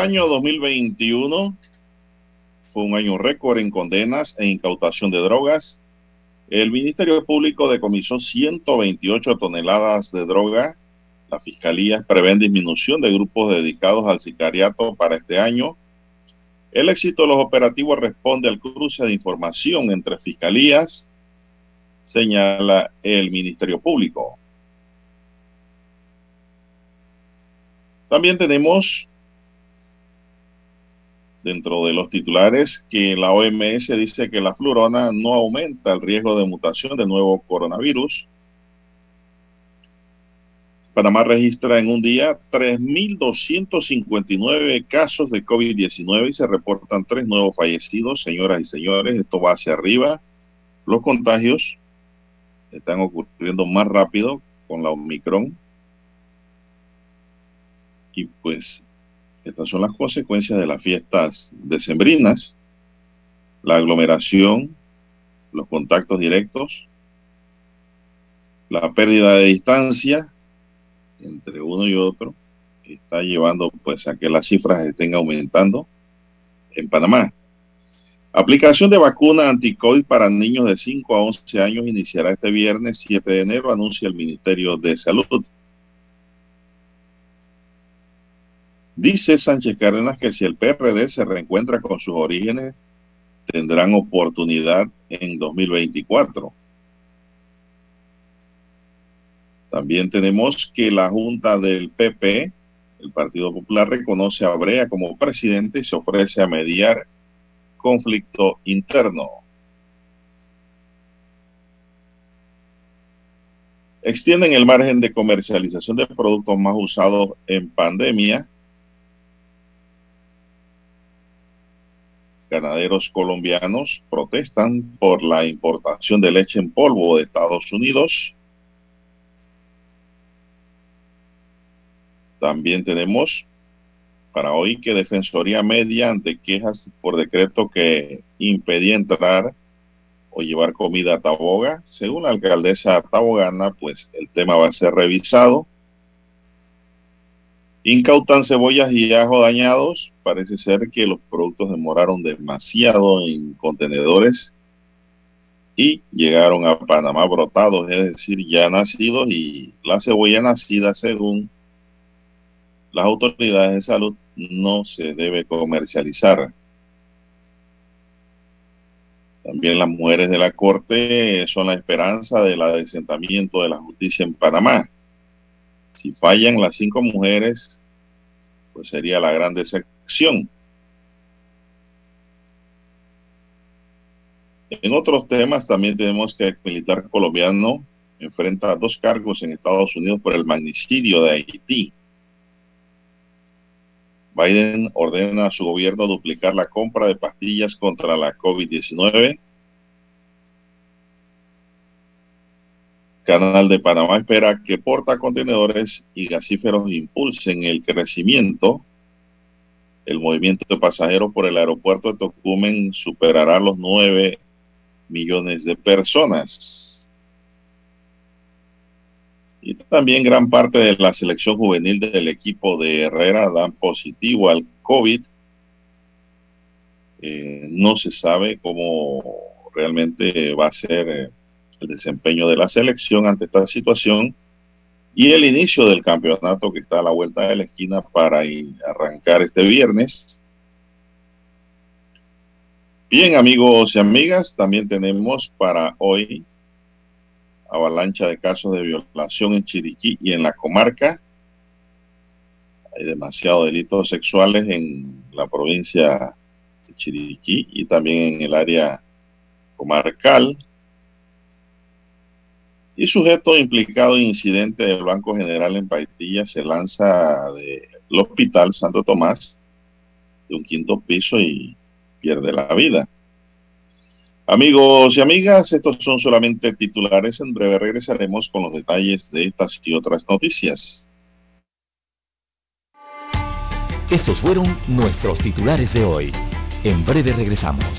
Año 2021 fue un año récord en condenas e incautación de drogas. El Ministerio Público decomisó 128 toneladas de droga. La Fiscalía prevé disminución de grupos dedicados al sicariato para este año. El éxito de los operativos responde al cruce de información entre fiscalías, señala el Ministerio Público. También tenemos dentro de los titulares que la OMS dice que la flurona no aumenta el riesgo de mutación de nuevo coronavirus. Panamá registra en un día 3.259 casos de COVID-19 y se reportan tres nuevos fallecidos. Señoras y señores, esto va hacia arriba. Los contagios están ocurriendo más rápido con la Omicron. Y pues estas son las consecuencias de las fiestas decembrinas, la aglomeración, los contactos directos, la pérdida de distancia entre uno y otro, está llevando pues a que las cifras estén aumentando en Panamá. Aplicación de vacuna anticovid para niños de 5 a 11 años iniciará este viernes 7 de enero, anuncia el Ministerio de Salud. Dice Sánchez Cárdenas que si el PRD se reencuentra con sus orígenes, tendrán oportunidad en 2024. También tenemos que la Junta del PP, el Partido Popular, reconoce a Brea como presidente y se ofrece a mediar conflicto interno. Extienden el margen de comercialización de productos más usados en pandemia ganaderos colombianos protestan por la importación de leche en polvo de Estados Unidos. También tenemos para hoy que Defensoría Media ante quejas por decreto que impedía entrar o llevar comida a Taboga. Según la alcaldesa tabogana, pues el tema va a ser revisado. Incautan cebollas y ajo dañados. Parece ser que los productos demoraron demasiado en contenedores y llegaron a Panamá brotados, es decir, ya nacidos y la cebolla nacida, según las autoridades de salud, no se debe comercializar. También las mujeres de la Corte son la esperanza del adesentamiento de la justicia en Panamá. Si fallan las cinco mujeres, pues sería la gran decepción. En otros temas también tenemos que el militar colombiano enfrenta dos cargos en Estados Unidos por el magnicidio de Haití. Biden ordena a su gobierno duplicar la compra de pastillas contra la COVID-19 Canal de Panamá espera que portacontenedores y gasíferos impulsen el crecimiento. El movimiento de pasajeros por el aeropuerto de Tocumen superará los 9 millones de personas. Y también gran parte de la selección juvenil del equipo de Herrera dan positivo al COVID. Eh, no se sabe cómo realmente va a ser eh, el desempeño de la selección ante esta situación y el inicio del campeonato que está a la vuelta de la esquina para arrancar este viernes. Bien, amigos y amigas, también tenemos para hoy avalancha de casos de violación en Chiriquí y en la comarca. Hay demasiados delitos sexuales en la provincia de Chiriquí y también en el área comarcal. Y sujeto implicado en incidente del Banco General en Paitilla se lanza del Hospital Santo Tomás de un quinto piso y pierde la vida. Amigos y amigas, estos son solamente titulares. En breve regresaremos con los detalles de estas y otras noticias. Estos fueron nuestros titulares de hoy. En breve regresamos.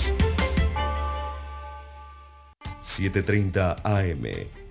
7.30 AM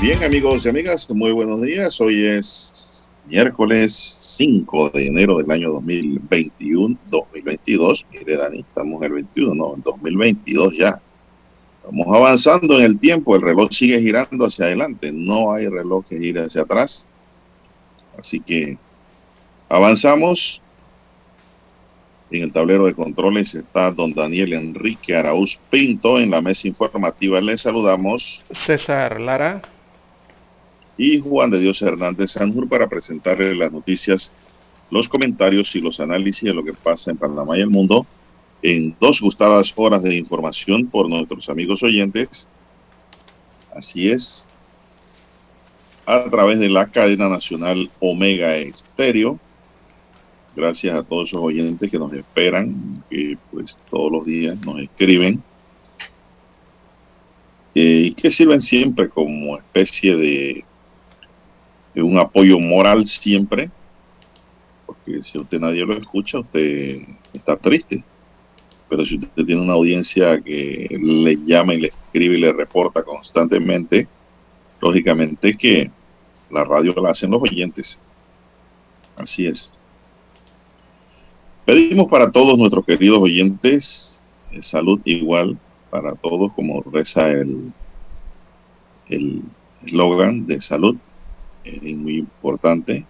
Bien, amigos y amigas, muy buenos días. Hoy es miércoles 5 de enero del año 2021, 2022. Mire, Dani, estamos en el 21, no, en 2022 ya. Vamos avanzando en el tiempo, el reloj sigue girando hacia adelante, no hay reloj que gire hacia atrás. Así que avanzamos. En el tablero de controles está don Daniel Enrique Araúz Pinto. En la mesa informativa le saludamos. César Lara y Juan de Dios Hernández Sanjur para presentarle las noticias, los comentarios y los análisis de lo que pasa en Panamá y el mundo en dos gustadas horas de información por nuestros amigos oyentes. Así es, a través de la cadena nacional Omega Estéreo. Gracias a todos esos oyentes que nos esperan, que pues todos los días nos escriben eh, y que sirven siempre como especie de un apoyo moral siempre, porque si usted nadie lo escucha, usted está triste. Pero si usted tiene una audiencia que le llama y le escribe y le reporta constantemente, lógicamente que la radio la hacen los oyentes. Así es. Pedimos para todos nuestros queridos oyentes eh, salud igual para todos, como reza el eslogan de salud es muy importante.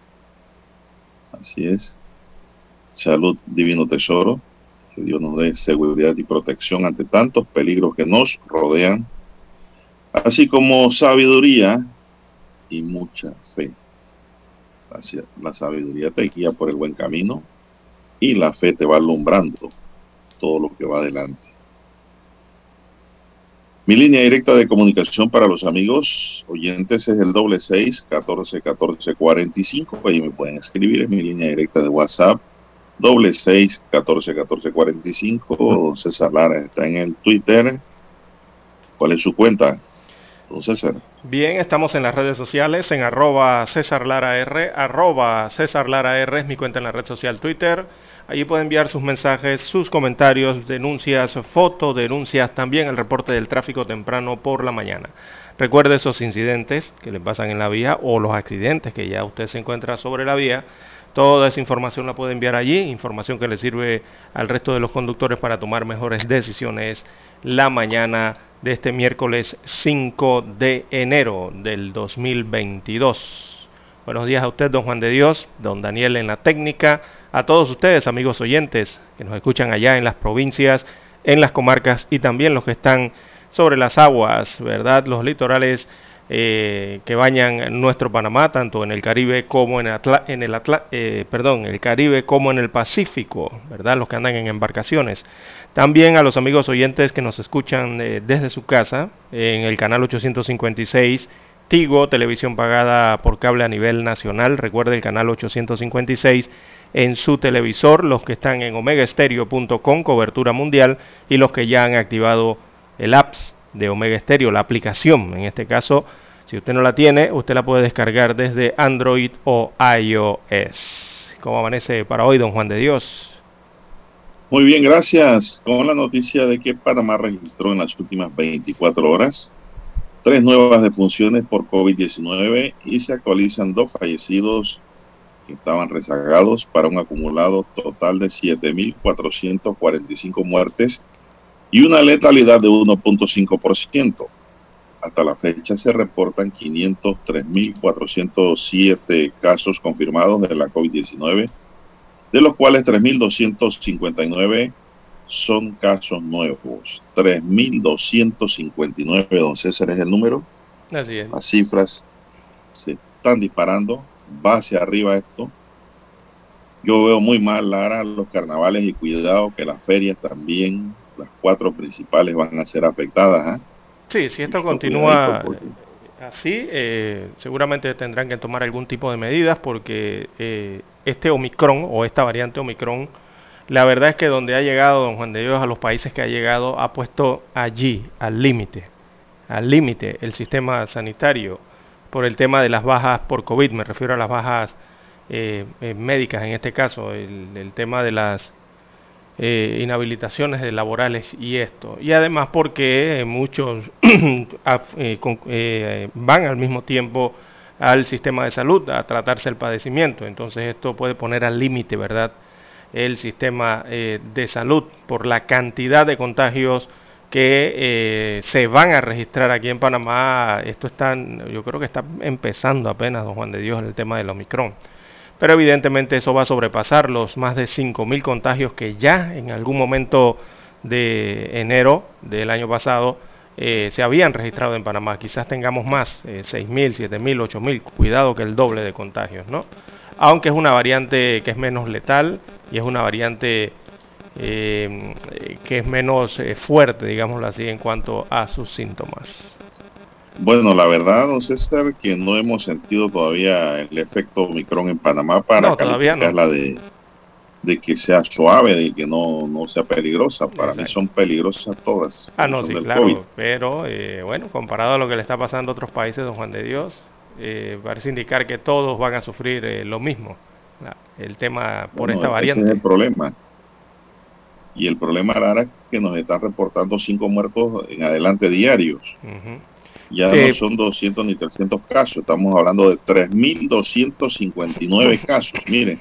Así es. Salud, divino tesoro. Que Dios nos dé seguridad y protección ante tantos peligros que nos rodean. Así como sabiduría y mucha fe. La sabiduría te guía por el buen camino y la fe te va alumbrando todo lo que va adelante. Mi línea directa de comunicación para los amigos oyentes es el doble seis catorce catorce cuarenta y cinco. Ahí me pueden escribir. Es mi línea directa de WhatsApp. Doble seis catorce catorce cuarenta y cinco. César Lara está en el Twitter. ¿Cuál es su cuenta? Don César. Bien, estamos en las redes sociales, en arroba César Lara R, arroba César Lara R es mi cuenta en la red social Twitter. Allí puede enviar sus mensajes, sus comentarios, denuncias, fotos, denuncias, también el reporte del tráfico temprano por la mañana. Recuerde esos incidentes que le pasan en la vía o los accidentes que ya usted se encuentra sobre la vía. Toda esa información la puede enviar allí, información que le sirve al resto de los conductores para tomar mejores decisiones la mañana de este miércoles 5 de enero del 2022. Buenos días a usted, don Juan de Dios, don Daniel en la técnica a todos ustedes, amigos oyentes, que nos escuchan allá en las provincias, en las comarcas y también los que están sobre las aguas, ¿verdad? Los litorales eh, que bañan nuestro Panamá, tanto en el Caribe como en, el eh, el Caribe como en el Pacífico, ¿verdad? Los que andan en embarcaciones. También a los amigos oyentes que nos escuchan eh, desde su casa en el canal 856 Tigo, televisión pagada por cable a nivel nacional. Recuerde el canal 856 en su televisor, los que están en omegaestereo.com, cobertura mundial, y los que ya han activado el apps de Omega Stereo, la aplicación. En este caso, si usted no la tiene, usted la puede descargar desde Android o iOS. ¿Cómo amanece para hoy, don Juan de Dios? Muy bien, gracias. Con la noticia de que Panamá registró en las últimas 24 horas tres nuevas defunciones por COVID-19 y se actualizan dos fallecidos que estaban rezagados para un acumulado total de 7.445 muertes y una letalidad de 1.5%. Hasta la fecha se reportan 503.407 casos confirmados de la COVID-19, de los cuales 3.259 son casos nuevos. 3.259, don César es el número. Así es. Las cifras se están disparando, va hacia arriba esto. Yo veo muy mal, Lara, los carnavales y cuidado que las ferias también, las cuatro principales van a ser afectadas. ¿eh? Sí, si esto continúa así, eh, seguramente tendrán que tomar algún tipo de medidas porque eh, este Omicron o esta variante Omicron, la verdad es que donde ha llegado don Juan de Dios a los países que ha llegado ha puesto allí, al límite, al límite el sistema sanitario por el tema de las bajas por COVID, me refiero a las bajas eh, médicas en este caso, el tema de las eh, inhabilitaciones de laborales y esto. Y además porque muchos eh, eh, van al mismo tiempo al sistema de salud a tratarse el padecimiento. Entonces esto puede poner al límite, ¿verdad?, el sistema de salud por la cantidad de contagios que se van a registrar aquí en Panamá. Esto está, yo creo que está empezando apenas, don Juan de Dios, el tema del Omicron pero evidentemente eso va a sobrepasar los más de 5.000 contagios que ya en algún momento de enero del año pasado eh, se habían registrado en Panamá. Quizás tengamos más, eh, 6.000, 7.000, 8.000, cuidado que el doble de contagios, ¿no? Aunque es una variante que es menos letal y es una variante eh, que es menos eh, fuerte, digámoslo así, en cuanto a sus síntomas. Bueno, la verdad, don César, que no hemos sentido todavía el efecto Omicron en Panamá para no, calificarla de, de que sea suave, de que no, no sea peligrosa. Para mí son peligrosas todas. Ah, no, sí, claro. Pero eh, bueno, comparado a lo que le está pasando a otros países, don Juan de Dios, eh, parece indicar que todos van a sufrir eh, lo mismo. El tema por esta variante. Ese es el problema. Y el problema, Lara, es que nos están reportando cinco muertos en adelante diarios. Ya no son 200 ni 300 casos, estamos hablando de 3.259 casos, miren.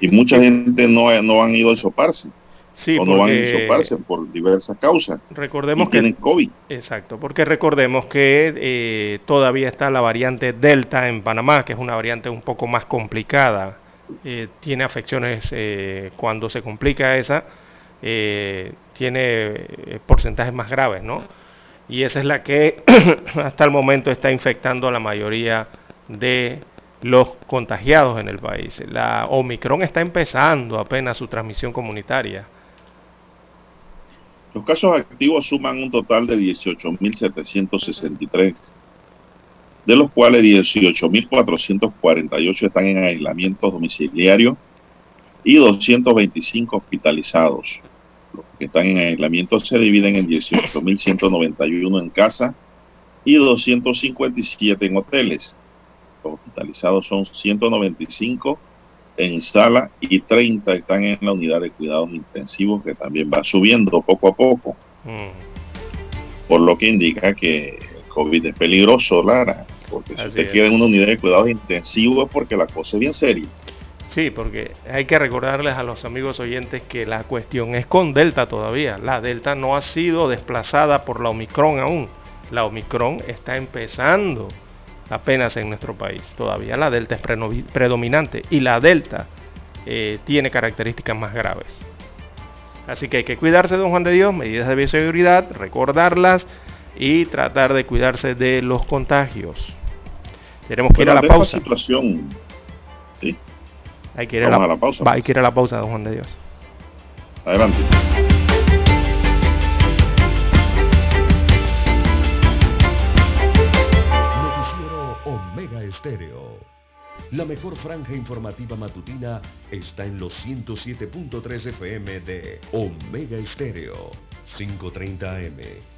Y mucha gente no, no han ido a soparse. Sí, o no van a soparse por diversas causas. Recordemos y que tienen COVID. Exacto, porque recordemos que eh, todavía está la variante Delta en Panamá, que es una variante un poco más complicada. Eh, tiene afecciones eh, cuando se complica esa, tiene porcentajes más graves, ¿no? y esa es la que hasta el momento está infectando a la mayoría de los contagiados en el país. La Omicron está empezando apenas su transmisión comunitaria. Los casos activos suman un total de 18.763, de los cuales 18.448 están en aislamiento domiciliario y 225 hospitalizados. Los que están en aislamiento se dividen en 18.191 en casa y 257 en hoteles. Los hospitalizados son 195 en sala y 30 están en la unidad de cuidados intensivos que también va subiendo poco a poco. Mm. Por lo que indica que el COVID es peligroso, Lara. Porque si usted quiere una unidad de cuidados intensivos es porque la cosa es bien seria. Sí, porque hay que recordarles a los amigos oyentes que la cuestión es con Delta todavía. La Delta no ha sido desplazada por la Omicron aún. La Omicron está empezando apenas en nuestro país. Todavía la Delta es predominante y la Delta eh, tiene características más graves. Así que hay que cuidarse, don Juan de Dios, medidas de bioseguridad, recordarlas y tratar de cuidarse de los contagios. Tenemos que ir a la pausa. Situación, Hay que ir a la, pausa. hay que ir a la pausa, don Juan de Dios. Adelante. Noticiero Omega Estéreo. La mejor franja informativa matutina está en los 107.3 FM de Omega Estéreo, 530 AM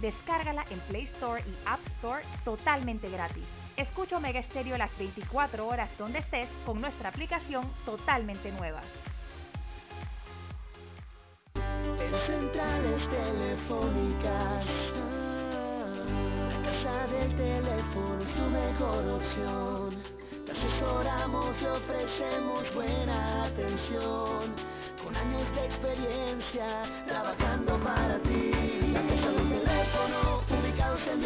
Descárgala en Play Store y App Store totalmente gratis. Escucha Omega Stereo las 24 horas donde estés con nuestra aplicación totalmente nueva. En centrales telefónicas, la casa del teléfono es tu mejor opción. Te asesoramos y ofrecemos buena atención con años de experiencia trabajando para ti.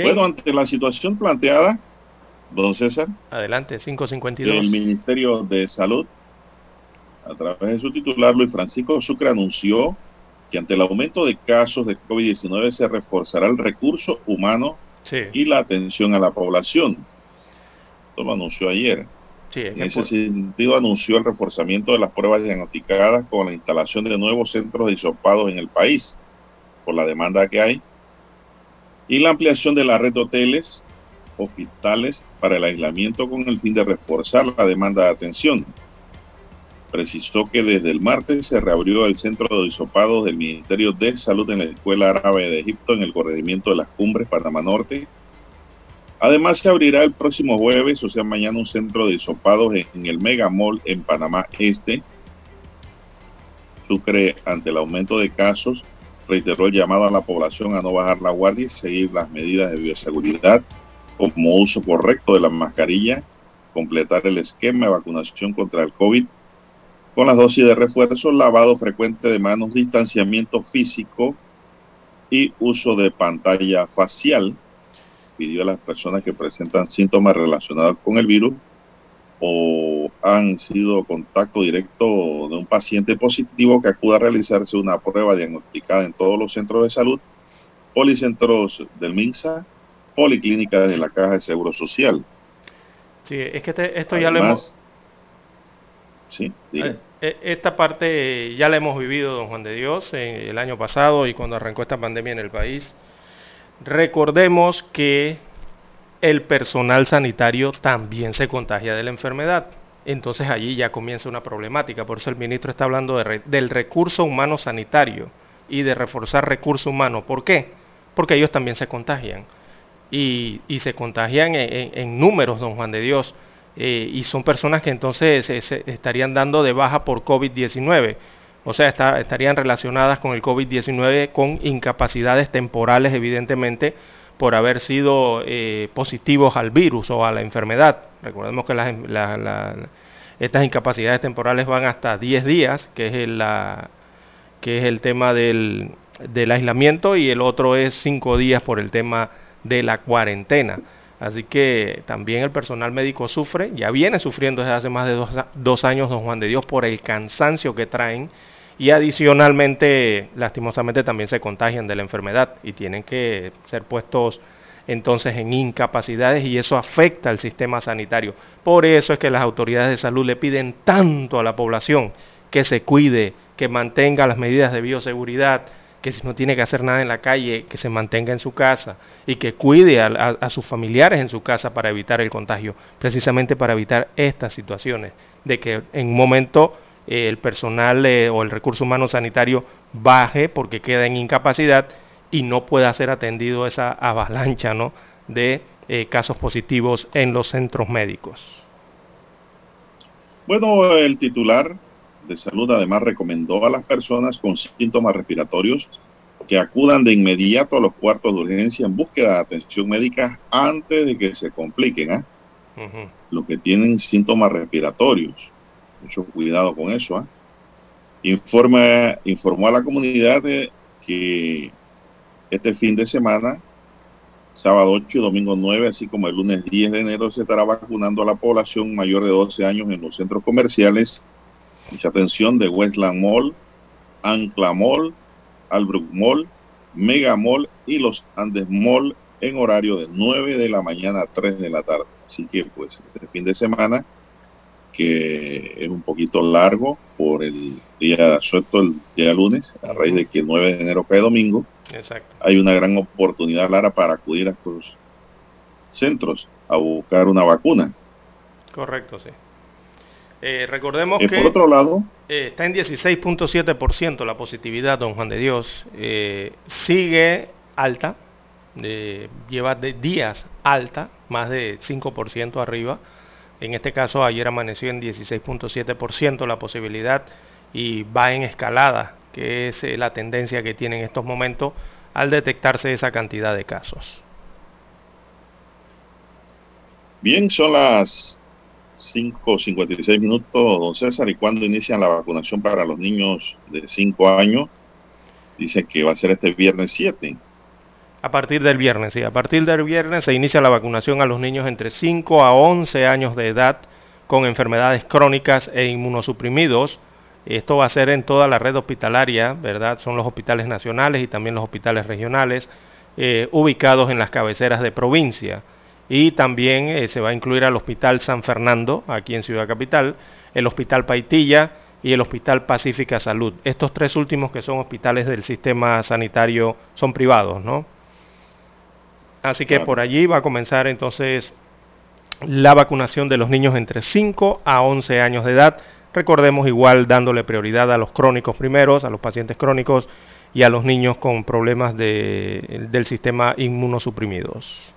Bueno, ante la situación planteada, don César. Adelante, 552. El Ministerio de Salud, a través de su titular Luis Francisco Sucre, anunció que ante el aumento de casos de COVID-19 se reforzará el recurso humano y la atención a la población. Esto lo anunció ayer. en ese sentido anunció el reforzamiento de las pruebas diagnosticadas con la instalación de nuevos centros de en el país por la demanda que hay y la ampliación de la red de hoteles, hospitales para el aislamiento con el fin de reforzar la demanda de atención. Precisó que desde el martes se reabrió el centro de disopados del Ministerio de Salud en la Escuela Árabe de Egipto en el corregimiento de las Cumbres, Panamá Norte. Además se abrirá el próximo jueves, o sea mañana, un centro de disopados en el Mega Mall en Panamá Este. Sucre, ante el aumento de casos, reiteró el llamado a la población a no bajar la guardia y seguir las medidas de bioseguridad como uso correcto de la mascarilla, completar el esquema de vacunación contra el COVID con las dosis de refuerzo, lavado frecuente de manos, distanciamiento físico y uso de pantalla facial. Pidió a las personas que presentan síntomas relacionados con el virus o han sido contacto directo de un paciente positivo que acuda a realizarse una prueba diagnosticada en todos los centros de salud, policentros del MINSA, policlínicas de la Caja de Seguro Social. Sí, es que este, esto ya lo hemos... Sí, eh, eh, Esta parte ya la hemos vivido, don Juan de Dios, el año pasado y cuando arrancó esta pandemia en el país. Recordemos que el personal sanitario también se contagia de la enfermedad. Entonces allí ya comienza una problemática. Por eso el ministro está hablando del recurso humano sanitario y de reforzar recurso humano. ¿Por qué? Porque ellos también se contagian. Y, se contagian en, números, don Juan de Dios. Eh, y son personas que entonces se, estarían dando de baja por COVID-19. O sea, estarían relacionadas con el COVID-19 con incapacidades temporales, evidentemente, por haber sido eh, positivos al virus o a la enfermedad. Recordemos que Estas incapacidades temporales van hasta 10 días, que es el, la, que es el tema del, aislamiento, y el otro es 5 días por el tema de la cuarentena. Así que también el personal médico sufre, ya viene sufriendo desde hace más de dos, años don Juan de Dios por el cansancio que traen y adicionalmente, lastimosamente, también se contagian de la enfermedad y tienen que ser puestos entonces en incapacidades y eso afecta al sistema sanitario. Por eso es que las autoridades de salud le piden tanto a la población que se cuide, que mantenga las medidas de bioseguridad, que si no tiene que hacer nada en la calle, que se mantenga en su casa y que cuide a, sus familiares en su casa para evitar el contagio, precisamente para evitar estas situaciones, de que en un momento eh, el personal eh, o el recurso humano sanitario baje porque queda en incapacidad y no pueda ser atendido esa avalancha ¿no? de eh, casos positivos en los centros médicos. Bueno, el titular de Salud además recomendó a las personas con síntomas respiratorios que acudan de inmediato a los cuartos de urgencia en búsqueda de atención médica antes de que se compliquen. ¿ah? Los que tienen síntomas respiratorios. Mucho cuidado con eso. ¿ah? Informa, informó a la comunidad de que este fin de semana, sábado 8 y domingo 9, así como el lunes 10 de enero, se estará vacunando a la población mayor de 12 años en los centros comerciales Mucha atención de Westland Mall, Ancla Mall, Albrook Mall, Mega Mall y los Andes Mall en horario de 9 de la mañana a 3 de la tarde. Así que pues este fin de semana, que es un poquito largo por el día suelto, el día lunes, a raíz de que el 9 de enero cae domingo, hay una gran oportunidad, Lara, para acudir a estos centros a buscar una vacuna. Correcto, sí. Eh, recordemos que por otro lado, eh, está en 16.7% la positividad, don Juan de Dios. Eh, sigue alta, lleva de días alta, más de 5% arriba. En este caso, ayer amaneció en 16.7% la posibilidad y va en escalada, que es la tendencia que tiene en estos momentos al detectarse esa cantidad de casos. Bien, son las 5.56 minutos, don César, y cuando inician la vacunación para los niños de 5 años, dice que va a ser este viernes 7. A partir del viernes, sí, a partir del viernes se inicia la vacunación a los niños entre 5 a 11 años de edad con enfermedades crónicas e inmunosuprimidos. Esto va a ser en toda la red hospitalaria, ¿verdad? Son los hospitales nacionales y también los hospitales regionales eh, ubicados en las cabeceras de provincia y también eh, se va a incluir al Hospital San Fernando, aquí en Ciudad Capital, el Hospital Paitilla y el Hospital Pacífica Salud. Estos tres últimos que son hospitales del sistema sanitario son privados, ¿no? Así que por allí va a comenzar entonces la vacunación de los niños entre 5 a 11 años de edad. Recordemos igual dándole prioridad a los crónicos primeros, a los pacientes crónicos y a los niños con problemas del sistema inmunosuprimidos.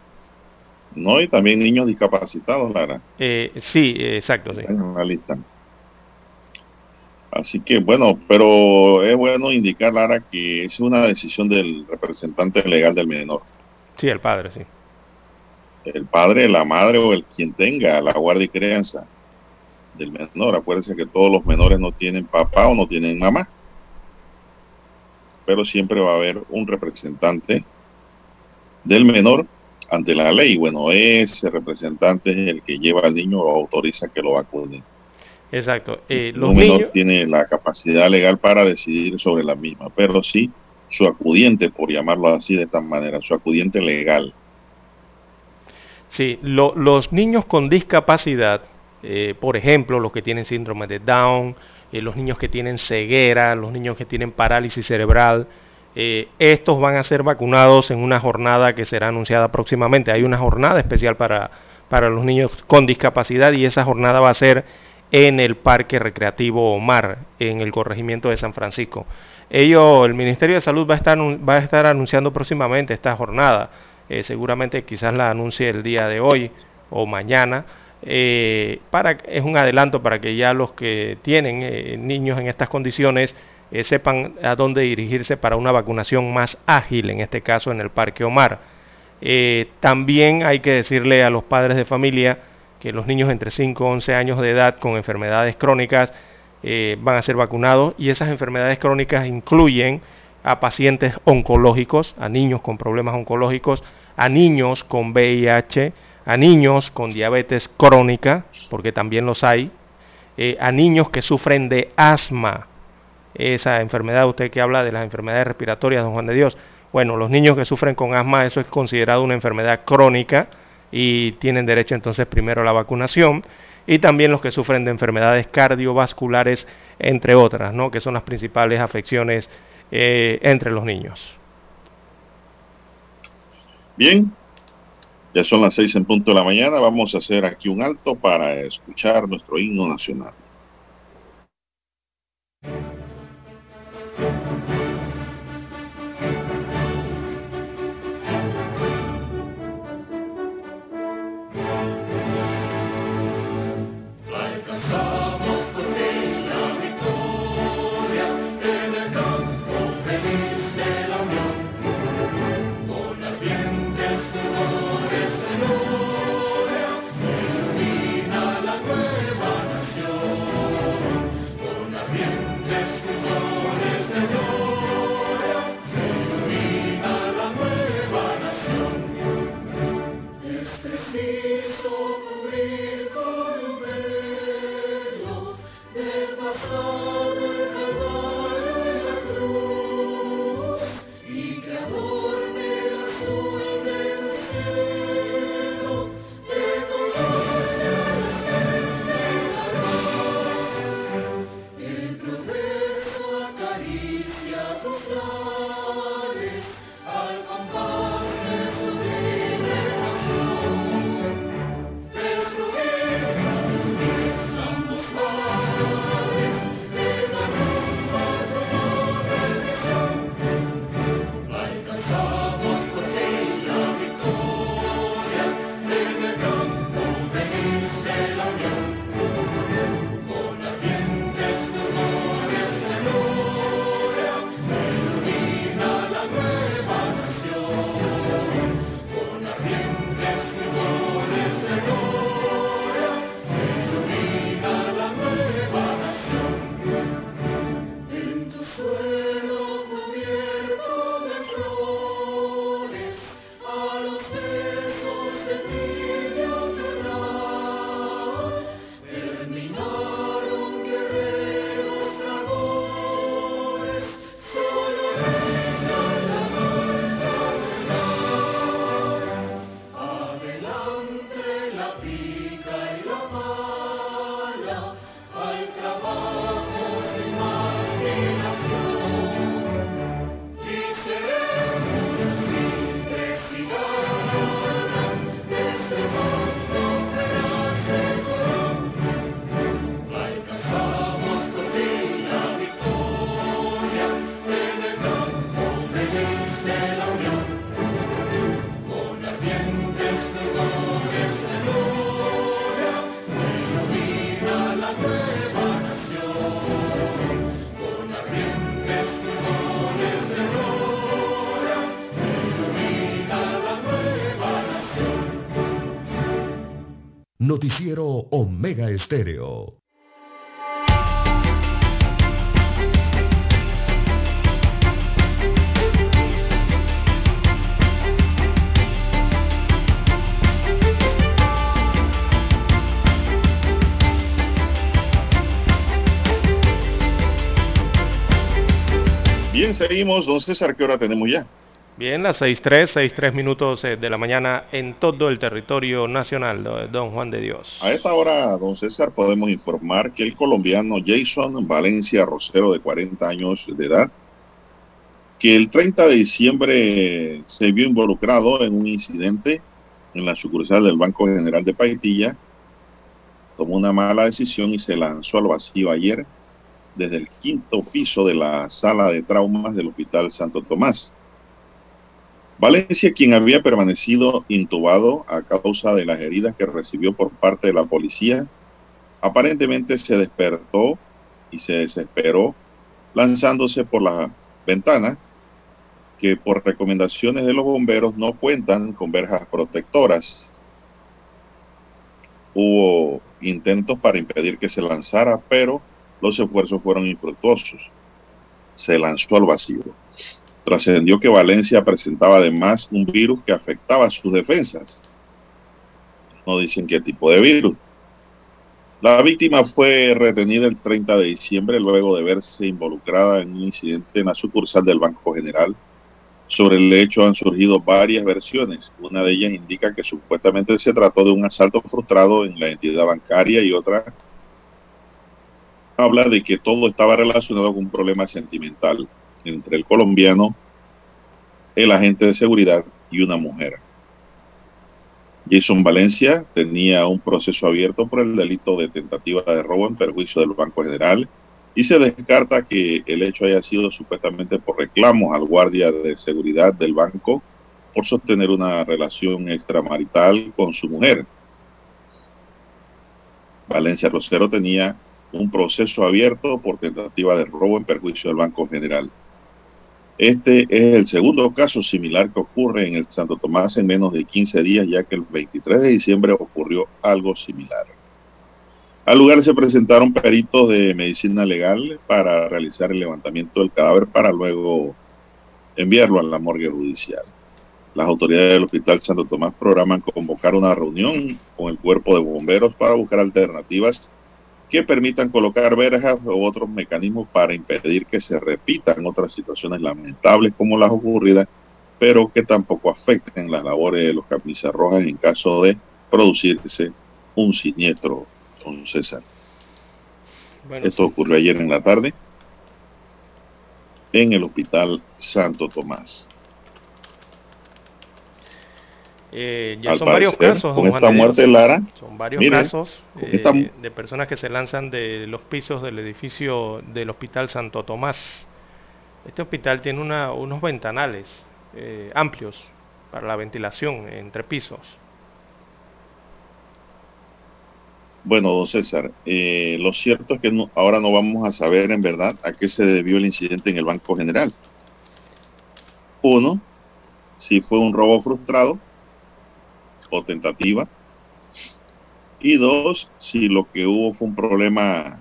¿no? Y también niños discapacitados, Lara. Eh, sí, exacto, sí. En la lista. Así que bueno, pero es bueno indicar, Lara, que es una decisión del representante legal del menor. Sí, el padre, sí. El padre, la madre o el quien tenga la guardia y crianza del menor. Acuérdense que todos los menores no tienen papá o no tienen mamá. Pero siempre va a haber un representante del menor ante la ley. Bueno, ese representante es el que lleva al niño o autoriza que lo vacune. Exacto. Eh, los niños... tiene la capacidad legal para decidir sobre la misma, pero sí su acudiente, por llamarlo así de esta manera, su acudiente legal. Sí, los niños con discapacidad, eh, por ejemplo, los que tienen síndrome de Down, eh, los niños que tienen ceguera, los niños que tienen parálisis cerebral, eh, estos van a ser vacunados en una jornada que será anunciada próximamente. Hay una jornada especial para, para los niños con discapacidad y esa jornada va a ser en el Parque Recreativo Omar, en el corregimiento de San Francisco. Ello, el Ministerio de Salud va a estar, va a estar anunciando próximamente esta jornada. Eh, seguramente quizás la anuncie el día de hoy o mañana. Eh, para, es un adelanto para que ya los que tienen niños en estas condiciones eh, sepan a dónde dirigirse para una vacunación más ágil, en este caso en el Parque Omar. Eh, también hay que decirle a los padres de familia que los niños entre 5 y 11 años de edad con enfermedades crónicas eh, van a ser vacunados. Y esas enfermedades crónicas incluyen a pacientes oncológicos, a niños con problemas oncológicos, a niños con VIH, a niños con diabetes crónica, porque también los hay, eh, a niños que sufren de asma, esa enfermedad, usted que habla de las enfermedades respiratorias, don Juan de Dios, bueno, los niños que sufren con asma, eso es considerado una enfermedad crónica y tienen derecho entonces primero a la vacunación. Y también los que sufren de enfermedades cardiovasculares, entre otras, ¿no? que son las principales afecciones eh, entre los niños. Bien, ya son las seis en punto de la mañana. Vamos a hacer aquí un alto para escuchar nuestro himno nacional. Noticiero Omega Estéreo. Bien, seguimos. Don César, ¿qué hora tenemos ya? Bien, las 6.3, 6.3 minutos eh, de la mañana en todo el territorio nacional, don Juan de Dios. A esta hora, don César, podemos informar que el colombiano Jason Valencia Rosero, de 40 años de edad, que el 30 de diciembre se vio involucrado en un incidente en la sucursal del Banco General de Paitilla, tomó una mala decisión y se lanzó al vacío ayer desde el quinto piso de la sala de traumas del Hospital Santo Tomás. Valencia, quien había permanecido intubado a causa de las heridas que recibió por parte de la policía, aparentemente se despertó y se desesperó lanzándose por la ventana que por recomendaciones de los bomberos no cuentan con verjas protectoras. hubo intentos para impedir que se lanzara, pero los esfuerzos fueron infructuosos. Se lanzó al vacío. Trascendió que Valencia presentaba además un virus que afectaba sus defensas. No dicen qué tipo de virus. La víctima fue retenida el 30 de diciembre luego de verse involucrada en un incidente en la sucursal del Banco General. Sobre el hecho han surgido varias versiones. Una de ellas indica que supuestamente se trató de un asalto frustrado en la entidad bancaria y otra habla de que todo estaba relacionado con un problema sentimental entre el colombiano, el agente de seguridad y una mujer. Jason Valencia tenía un proceso abierto por el delito de tentativa de robo en perjuicio del Banco General y se descarta que el hecho haya sido supuestamente por reclamos al guardia de seguridad del banco por sostener una relación extramarital con su mujer. Valencia Rosero tenía un proceso abierto por tentativa de robo en perjuicio del Banco General. Este es el segundo caso similar que ocurre en el Santo Tomás en menos de 15 días, ya que el 23 de diciembre ocurrió algo similar. Al lugar se presentaron peritos de medicina legal para realizar el levantamiento del cadáver para luego enviarlo a la morgue judicial. Las autoridades del Hospital Santo Tomás programan convocar una reunión con el cuerpo de bomberos para buscar alternativas que permitan colocar verjas u otros mecanismos para impedir que se repitan otras situaciones lamentables como las ocurridas, pero que tampoco afecten las labores de los camisas rojas en caso de producirse un siniestro, don César. Bueno, Esto ocurrió ayer en la tarde en el Hospital Santo Tomás. Eh, ya Al son parecer, varios casos. Con esta muerte, Lara. Son varios mire, casos eh, esta... de personas que se lanzan de los pisos del edificio del Hospital Santo Tomás. Este hospital tiene una, unos ventanales eh, amplios para la ventilación entre pisos. Bueno, don César, eh, lo cierto es que no, ahora no vamos a saber en verdad a qué se debió el incidente en el Banco General. Uno, si fue un robo frustrado, o tentativa. Y dos, si lo que hubo fue un problema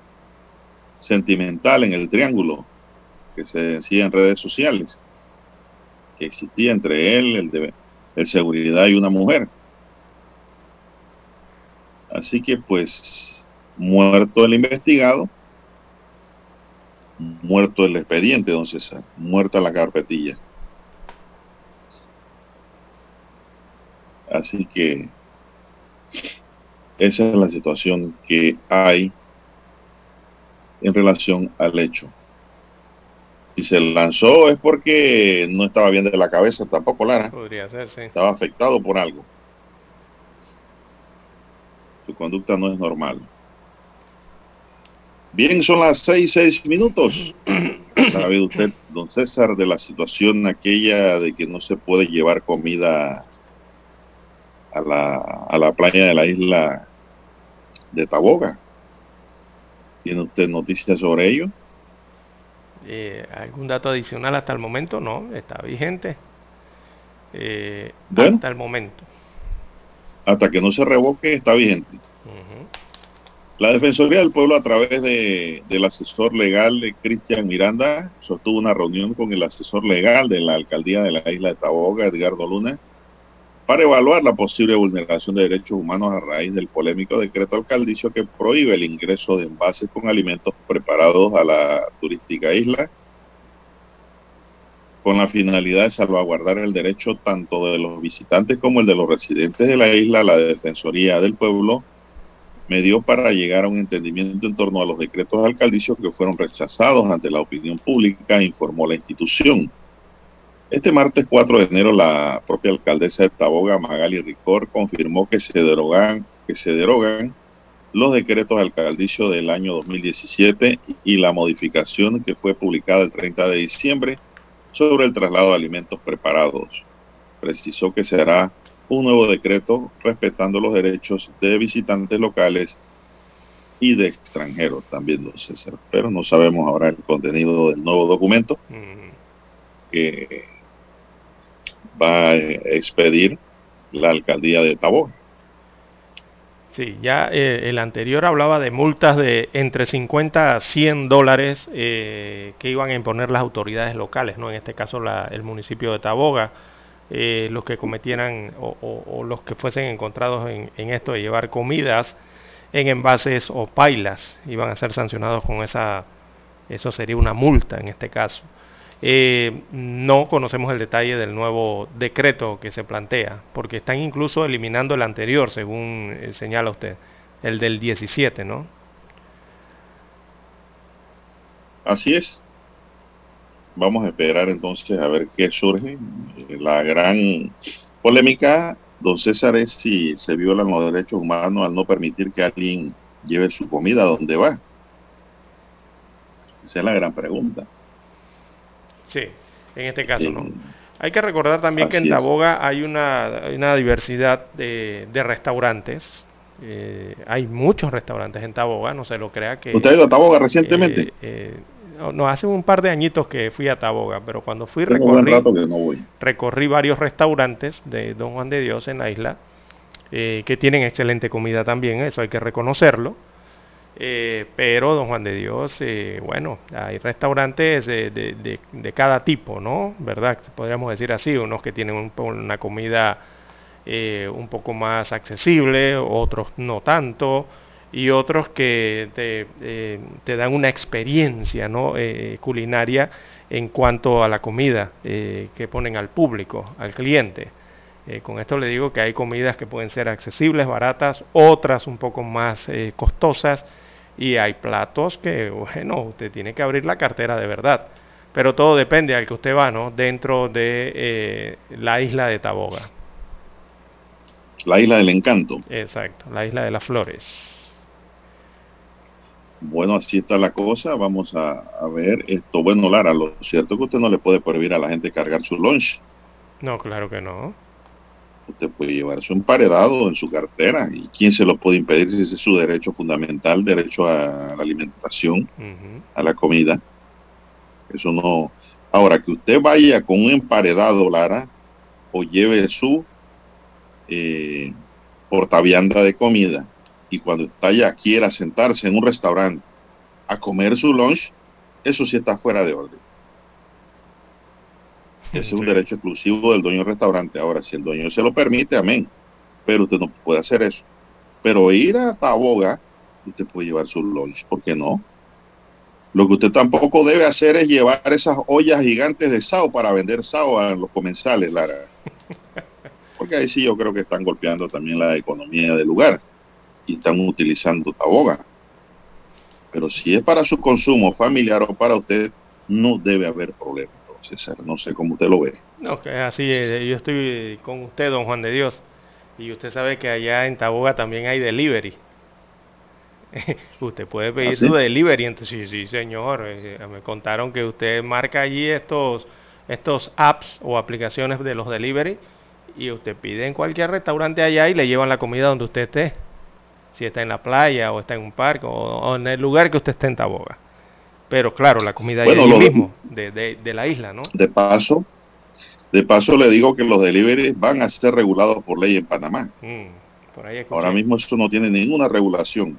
sentimental en el triángulo que se decía en redes sociales, que existía entre él, el de seguridad y una mujer. Así que pues muerto el investigado, muerto el expediente, don César, muerta la carpetilla. Así que esa es la situación que hay en relación al hecho. Si se lanzó es porque no estaba bien de la cabeza tampoco, Lara. Podría ser, sí. Estaba afectado por algo. Su conducta no es normal. Bien, son las seis, seis minutos. ¿Sabe usted, don César, de la situación aquella de que no se puede llevar comida a la, a la playa de la isla de Taboga. ¿Tiene usted noticias sobre ello? Eh, ¿Algún dato adicional hasta el momento? No, está vigente. Eh, bueno, hasta el momento. Hasta que no se revoque, está vigente. Uh -huh. La Defensoría del Pueblo, a través de, del asesor legal Cristian Miranda, sostuvo una reunión con el asesor legal de la alcaldía de la isla de Taboga, Edgardo Luna, para evaluar la posible vulneración de derechos humanos a raíz del polémico decreto alcaldicio que prohíbe el ingreso de envases con alimentos preparados a la turística isla con la finalidad de salvaguardar el derecho tanto de los visitantes como el de los residentes de la isla, la Defensoría del Pueblo me dio para llegar a un entendimiento en torno a los decretos alcaldicios que fueron rechazados ante la opinión pública, informó la institución. Este martes 4 de enero, la propia alcaldesa de Taboga, Magali Ricor, confirmó que se derogan, que se derogan los decretos alcaldicios del año 2017 y la modificación que fue publicada el 30 de diciembre sobre el traslado de alimentos preparados. Precisó que será un nuevo decreto respetando los derechos de visitantes locales y de extranjeros también, don César. Pero no sabemos ahora el contenido del nuevo documento que va a expedir la alcaldía de Tabor. Sí, ya eh, el anterior hablaba de multas de entre 50 a 100 dólares eh, que iban a imponer las autoridades locales, ¿no? en este caso el municipio de Taboga, eh, los que cometieran o, los que fuesen encontrados en, esto de llevar comidas en envases o pailas, iban a ser sancionados con esa, eso sería una multa en este caso. Eh, no conocemos el detalle del nuevo decreto que se plantea, porque están incluso eliminando el anterior, según eh, señala usted, el del 17, ¿no? Así es. Vamos a esperar entonces a ver qué surge. La gran polémica, don César, es si se violan los derechos humanos al no permitir que alguien lleve su comida a donde va. Esa es la gran pregunta. Sí, en este caso no. Hay que recordar también que en Taboga hay una, diversidad de, restaurantes. Eh, hay muchos restaurantes en Taboga, no se lo crea que... ¿Usted ha ido a Taboga recientemente? Eh, eh, no, hace un par de añitos que fui a Taboga, pero cuando fui recorrí, recorrí varios restaurantes de Don Juan de Dios en la isla, que tienen excelente comida también, eso hay que reconocerlo. Eh, pero Don Juan de Dios, eh, bueno, hay restaurantes de, cada tipo, ¿no? ¿Verdad? Podríamos decir así, unos que tienen una comida eh, un poco más accesible, otros no tanto, y otros que te, dan una experiencia ¿no? culinaria en cuanto a la comida que ponen al público, al cliente. con esto le digo que hay comidas que pueden ser accesibles, baratas, otras un poco más costosas, y hay platos que, bueno, usted tiene que abrir la cartera de verdad. Pero todo depende al que usted va, ¿no? Dentro de eh, la isla de Taboga. La isla del encanto. Exacto, la isla de las flores. Bueno, así está la cosa. Vamos a, a, ver esto. Bueno, Lara, lo cierto es que usted no le puede prohibir a la gente cargar su lunch. No, claro que no. Usted puede llevar su emparedado en su cartera. ¿Y quién se lo puede impedir si ese es su derecho fundamental, derecho a la alimentación, a la comida? Eso no. Ahora, que usted vaya con un emparedado, Lara, o lleve su eh, portavianda de comida y cuando está allá quiera sentarse en un restaurante a comer su lunch, eso sí está fuera de orden. Ese es un derecho exclusivo del dueño del restaurante. Ahora, si el dueño se lo permite, amén. Pero usted no puede hacer eso. Pero ir a Taboga, usted puede llevar su lunch. ¿Por qué no? Lo que usted tampoco debe hacer es llevar esas ollas gigantes de sao para vender sao a los comensales, Lara. Porque ahí sí yo creo que están golpeando también la economía del lugar y están utilizando taboga. Pero si es para su consumo familiar o para usted, no debe haber problema. César. No sé cómo usted lo ve. No, que así, eh, yo estoy con usted, don Juan de Dios. Y usted sabe que allá en Taboga también hay delivery. usted puede pedir ¿Ah, su delivery. Entonces, sí, sí, señor. Eh, me contaron que usted marca allí estos, estos apps o aplicaciones de los delivery y usted pide en cualquier restaurante allá y le llevan la comida donde usted esté. Si está en la playa o está en un parque o en el lugar que usted esté en Taboga. Pero claro, la comida es mismo, de, la isla, ¿no? De paso, de paso le digo que los deliveries van a ser regulados por ley en Panamá. Mm, Ahora mismo eso no tiene ninguna regulación.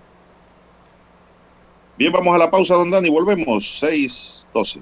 Bien, vamos a la pausa, don Dani, volvemos, 6.12.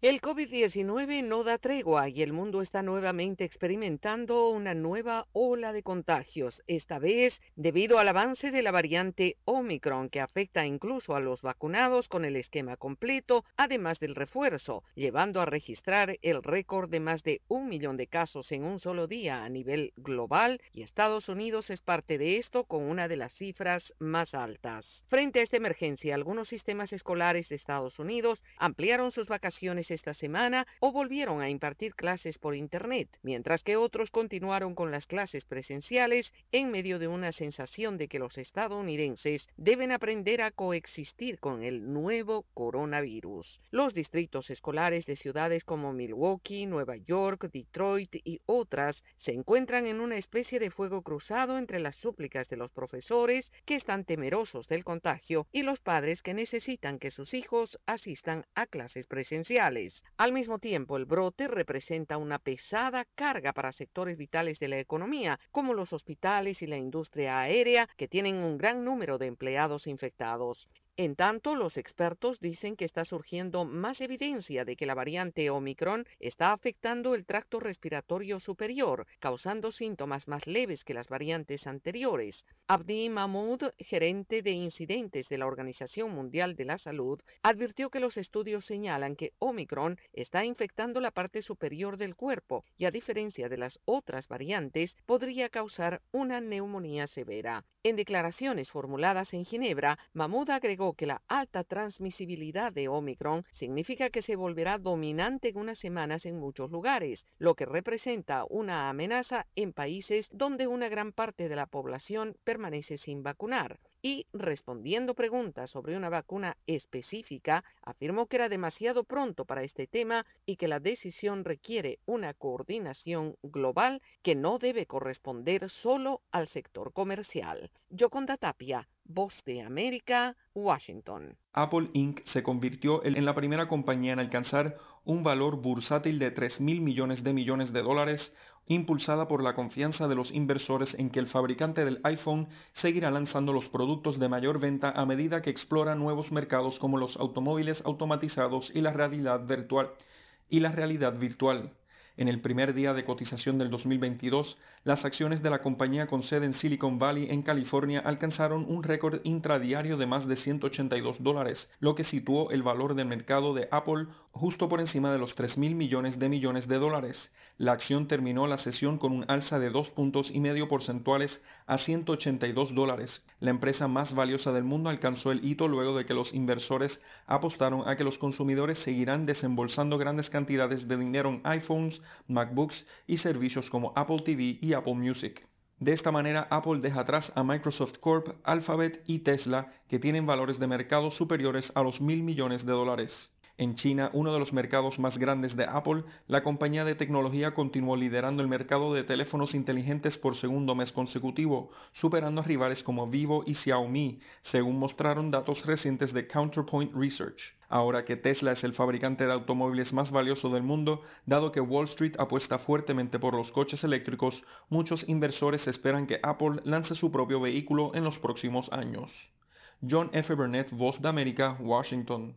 El COVID-19 no da tregua y el mundo está nuevamente experimentando una nueva ola de contagios, esta vez debido al avance de la variante Omicron que afecta incluso a los vacunados con el esquema completo, además del refuerzo, llevando a registrar el récord de más de un millón de casos en un solo día a nivel global y Estados Unidos es parte de esto con una de las cifras más altas. Frente a esta emergencia, algunos sistemas escolares de Estados Unidos ampliaron sus vacaciones esta semana o volvieron a impartir clases por Internet, mientras que otros continuaron con las clases presenciales en medio de una sensación de que los estadounidenses deben aprender a coexistir con el nuevo coronavirus. Los distritos escolares de ciudades como Milwaukee, Nueva York, Detroit y otras se encuentran en una especie de fuego cruzado entre las súplicas de los profesores que están temerosos del contagio y los padres que necesitan que sus hijos asistan a clases presenciales. Al mismo tiempo, el brote representa una pesada carga para sectores vitales de la economía, como los hospitales y la industria aérea, que tienen un gran número de empleados infectados. En tanto, los expertos dicen que está surgiendo más evidencia de que la variante Omicron está afectando el tracto respiratorio superior, causando síntomas más leves que las variantes anteriores. Abdi Mahmoud, gerente de incidentes de la Organización Mundial de la Salud, advirtió que los estudios señalan que Omicron está infectando la parte superior del cuerpo y a diferencia de las otras variantes podría causar una neumonía severa. En declaraciones formuladas en Ginebra, Mahmoud agregó que la alta transmisibilidad de Omicron significa que se volverá dominante en unas semanas en muchos lugares, lo que representa una amenaza en países donde una gran parte de la población permanece sin vacunar y, respondiendo preguntas sobre una vacuna específica, afirmó que era demasiado pronto para este tema y que la decisión requiere una coordinación global que no debe corresponder solo al sector comercial. Yoconda Tapia, Voz de América, Washington. Apple Inc. se convirtió en la primera compañía en alcanzar un valor bursátil de 3 mil millones de millones de dólares, impulsada por la confianza de los inversores en que el fabricante del iPhone seguirá lanzando los productos de mayor venta a medida que explora nuevos mercados como los automóviles automatizados y la realidad virtual. Y la realidad virtual. En el primer día de cotización del 2022, las acciones de la compañía con sede en Silicon Valley, en California, alcanzaron un récord intradiario de más de 182 dólares, lo que situó el valor del mercado de Apple justo por encima de los 3 mil millones de millones de dólares. La acción terminó la sesión con un alza de dos puntos y medio porcentuales a 182 dólares. La empresa más valiosa del mundo alcanzó el hito luego de que los inversores apostaron a que los consumidores seguirán desembolsando grandes cantidades de dinero en iPhones, MacBooks y servicios como Apple TV y Apple Music. De esta manera, Apple deja atrás a Microsoft Corp, Alphabet y Tesla, que tienen valores de mercado superiores a los mil millones de dólares. En China, uno de los mercados más grandes de Apple, la compañía de tecnología continuó liderando el mercado de teléfonos inteligentes por segundo mes consecutivo, superando a rivales como Vivo y Xiaomi, según mostraron datos recientes de Counterpoint Research. Ahora que Tesla es el fabricante de automóviles más valioso del mundo, dado que Wall Street apuesta fuertemente por los coches eléctricos, muchos inversores esperan que Apple lance su propio vehículo en los próximos años. John F. Burnett, Voz de América, Washington.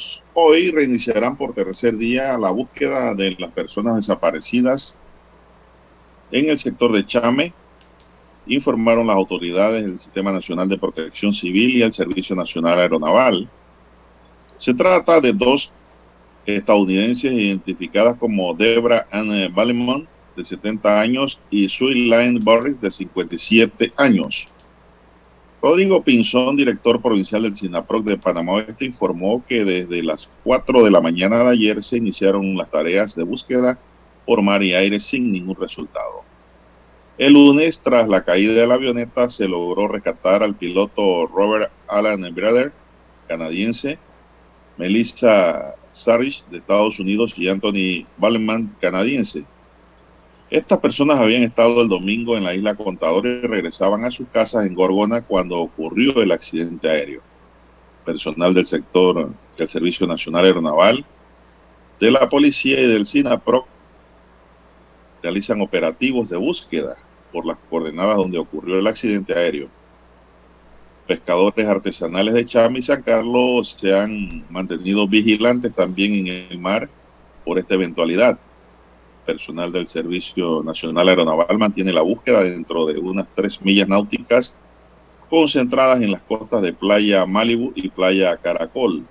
Hoy reiniciarán por tercer día la búsqueda de las personas desaparecidas en el sector de Chame, informaron las autoridades del Sistema Nacional de Protección Civil y el Servicio Nacional Aeronaval. Se trata de dos estadounidenses identificadas como Debra Ann Ballimon, de 70 años, y Sue Lane Burris, de 57 años. Rodrigo Pinzón, director provincial del SINAPROC de Panamá Oeste, informó que desde las 4 de la mañana de ayer se iniciaron las tareas de búsqueda por mar y aire sin ningún resultado. El lunes, tras la caída de la avioneta, se logró rescatar al piloto Robert Alan Brother, canadiense, Melissa Sarish, de Estados Unidos, y Anthony Balleman, canadiense. Estas personas habían estado el domingo en la isla Contador y regresaban a sus casas en Gorgona cuando ocurrió el accidente aéreo. Personal del sector del Servicio Nacional Aeronaval, de la policía y del SINAPROC realizan operativos de búsqueda por las coordenadas donde ocurrió el accidente aéreo. Pescadores artesanales de Chama y San Carlos se han mantenido vigilantes también en el mar por esta eventualidad. Personal del Servicio Nacional Aeronaval mantiene la búsqueda dentro de unas tres millas náuticas concentradas en las costas de Playa Malibu y Playa Caracol.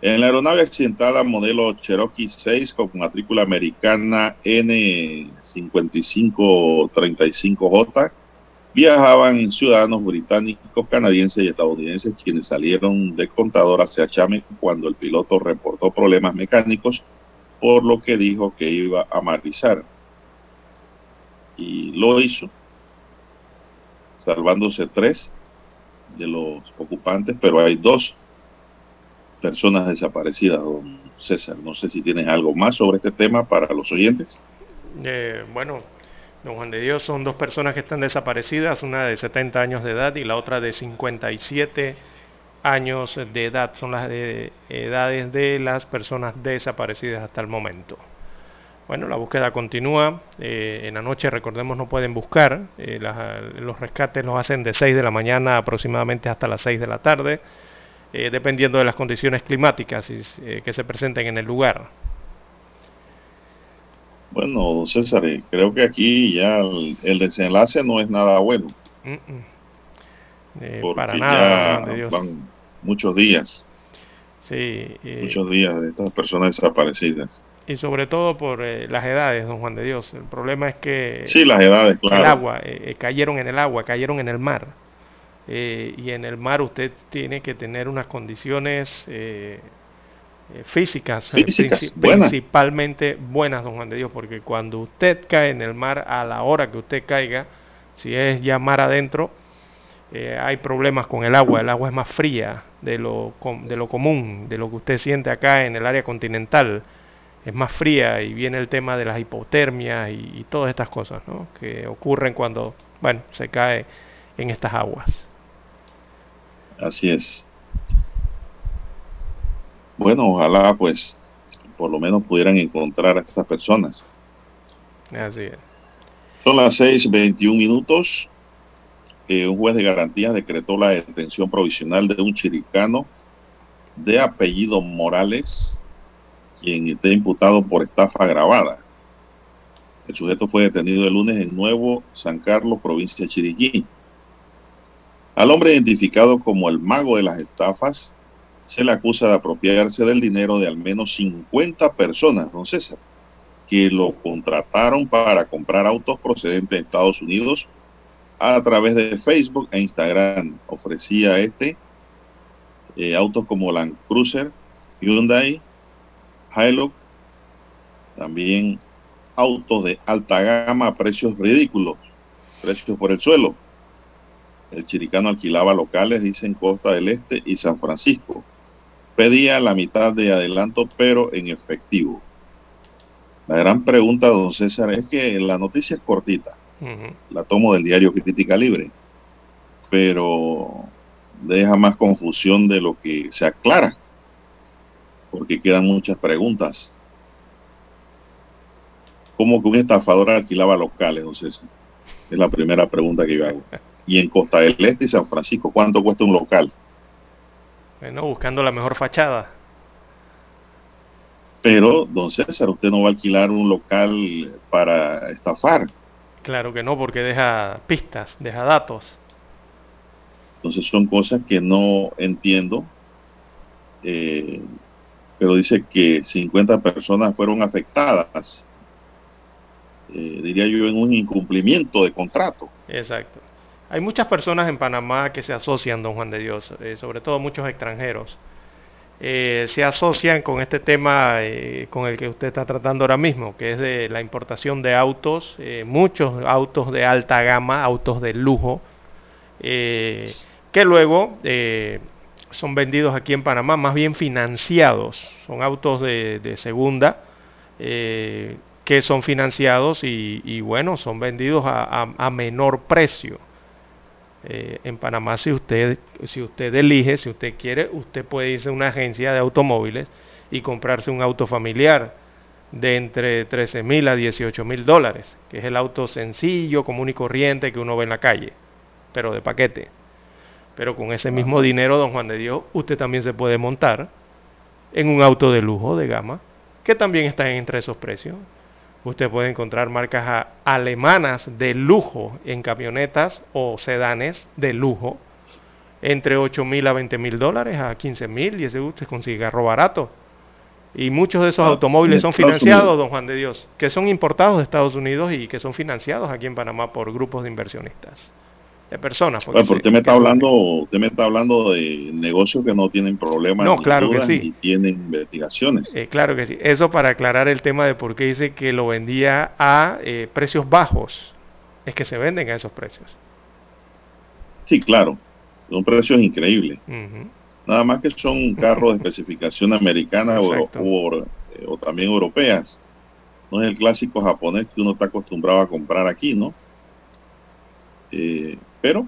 En la aeronave accidentada modelo Cherokee 6 con matrícula americana N5535J viajaban ciudadanos británicos, canadienses y estadounidenses quienes salieron de Contador hacia Chame cuando el piloto reportó problemas mecánicos, por lo que dijo que iba a marizar. Y lo hizo, salvándose tres de los ocupantes, pero hay dos personas desaparecidas, don César. No sé si tienes algo más sobre este tema para los oyentes. Eh, bueno, don Juan de Dios, son dos personas que están desaparecidas, una de 70 años de edad y la otra de 57 años de edad. Son las de, edades de las personas desaparecidas hasta el momento. Bueno, la búsqueda continúa. Eh, en la noche, recordemos, no pueden buscar. Eh, los rescates los hacen de 6 de la mañana aproximadamente hasta las 6 de la tarde. Eh, dependiendo de las condiciones climáticas eh, que se presenten en el lugar. Bueno, César, eh, creo que aquí ya el, desenlace no es nada bueno. para nada, van muchos días. Sí. muchos días de estas personas desaparecidas. Y sobre todo por las edades, don Juan de Dios. El problema es que... Sí, las edades, claro. El agua, cayeron en el agua, cayeron en el mar. Eh, y en el mar usted tiene que tener unas condiciones eh, eh, físicas, principalmente buenas, don Juan de Dios, porque cuando usted cae en el mar a la hora que usted caiga, si es ya mar adentro, hay problemas con el agua, el agua es más fría de lo, de lo común, de lo que usted siente acá en el área continental, es más fría y viene el tema de las hipotermias y, y todas estas cosas ¿no? que ocurren cuando, bueno, se cae en estas aguas. Así es. Bueno, ojalá pues por lo menos pudieran encontrar a estas personas. Así es. Son las 6.21 minutos. Un juez de garantías decretó la detención provisional de un chiricano de apellido Morales, quien está imputado por estafa agravada. El sujeto fue detenido el lunes en Nuevo San Carlos, provincia de Chiriquí. Al hombre identificado como el mago de las estafas se le acusa de apropiarse del dinero de al menos 50 personas, don César, que lo contrataron para comprar autos procedentes de Estados Unidos a través de Facebook e Instagram. Ofrecía este eh, autos como Land Cruiser, Hyundai, Hilux, también autos de alta gama a precios ridículos, precios por el suelo. El chiricano alquilaba locales, dice, en Costa del Este y San Francisco. Pedía la mitad de adelanto, pero en efectivo. La gran pregunta, don César, es que la noticia es cortita. La tomo del diario Crítica Libre. Pero deja más confusión de lo que se aclara. Porque quedan muchas preguntas. ¿Cómo que un estafador alquilaba locales, don César? Es la primera pregunta que yo hago y en Costa del Este y San Francisco. ¿Cuánto cuesta un local? Bueno, buscando la mejor fachada. Pero, don César, usted no va a alquilar un local para estafar. Claro que no, porque deja pistas, deja datos. Entonces son cosas que no entiendo. Eh, pero dice que 50 personas fueron afectadas, eh, diría yo, en un incumplimiento de contrato. Exacto. Hay muchas personas en Panamá que se asocian, don Juan de Dios, eh, sobre todo muchos extranjeros. Eh, se asocian con este tema con el que usted está tratando ahora mismo, que es de la importación de autos, muchos autos de alta gama, autos de lujo, que luego son vendidos aquí en Panamá, más bien financiados, son autos de, segunda eh, que son financiados y, bueno, son vendidos a, menor precio. Eh, en Panamá si usted, si usted elige, si usted quiere, usted puede irse a una agencia de automóviles y comprarse un auto familiar de entre 13 mil a 18 mil dólares, que es el auto sencillo, común y corriente que uno ve en la calle, pero de paquete. Pero con ese mismo dinero, don Juan de Dios, usted también se puede montar en un auto de lujo, de gama, que también está entre esos precios. Usted puede encontrar marcas alemanas de lujo en camionetas o sedanes de lujo entre 8 mil a 20 mil dólares a 15 mil y ese usted consigue carro barato. Y muchos de esos ah, automóviles son financiados, don Juan de Dios, que son importados de Estados Unidos y que son financiados aquí en Panamá por grupos de inversionistas de personas. Porque, usted me está hablando, usted me está hablando de negocios que no tienen problemas no, claro que sí. y tienen investigaciones. Eh, claro que sí. Eso para aclarar el tema de por qué dice que lo vendía a eh, precios bajos. Es que se venden a esos precios. Sí, claro. Son precios increíbles. Nada más que son carros de especificación americana o, eh, o, también europeas. No es el clásico japonés que uno está acostumbrado a comprar aquí, ¿no? Eh, pero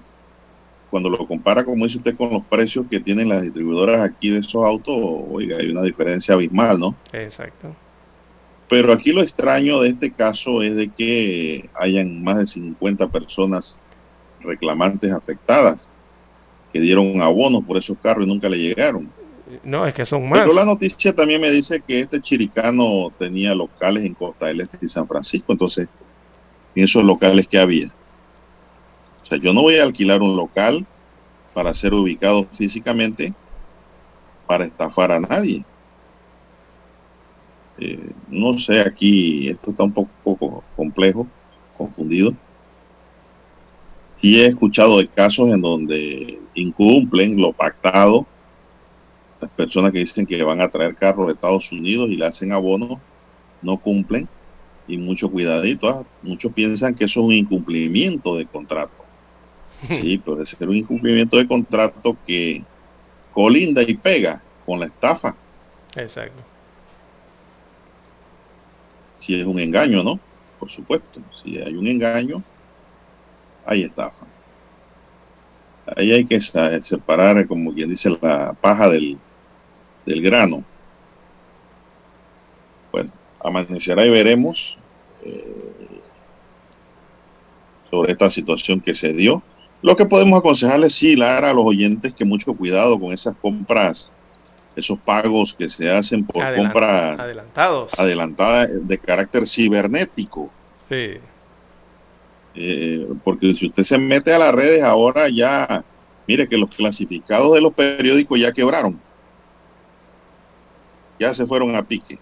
cuando lo compara, como dice usted, con los precios que tienen las distribuidoras aquí de esos autos, oiga, hay una diferencia abismal, ¿no? Exacto. Pero aquí lo extraño de este caso es de que hayan más de 50 personas reclamantes afectadas que dieron abonos por esos carros y nunca le llegaron. No, es que son más. Pero la noticia también me dice que este chiricano tenía locales en Costa del Este y San Francisco, entonces, en esos locales que había. O sea, yo no voy a alquilar un local para ser ubicado físicamente para estafar a nadie. Eh, no sé, aquí esto está un poco complejo, confundido. Y he escuchado de casos en donde incumplen lo pactado. Las personas que dicen que van a traer carros de Estados Unidos y le hacen abono, no cumplen. Y mucho cuidadito, ¿ah? muchos piensan que eso es un incumplimiento de contrato. Sí, puede ser un incumplimiento de contrato que colinda y pega con la estafa. Exacto. Si es un engaño, ¿no? Por supuesto. Si hay un engaño, hay estafa. Ahí hay que separar, como quien dice, la paja del, del grano. Bueno, amanecerá y veremos eh, sobre esta situación que se dio. Lo que podemos aconsejarles, sí, Lara, a los oyentes que mucho cuidado con esas compras, esos pagos que se hacen por compras adelantados. adelantadas de carácter cibernético. Sí. Eh, porque si usted se mete a las redes ahora ya, mire que los clasificados de los periódicos ya quebraron. Ya se fueron a pique,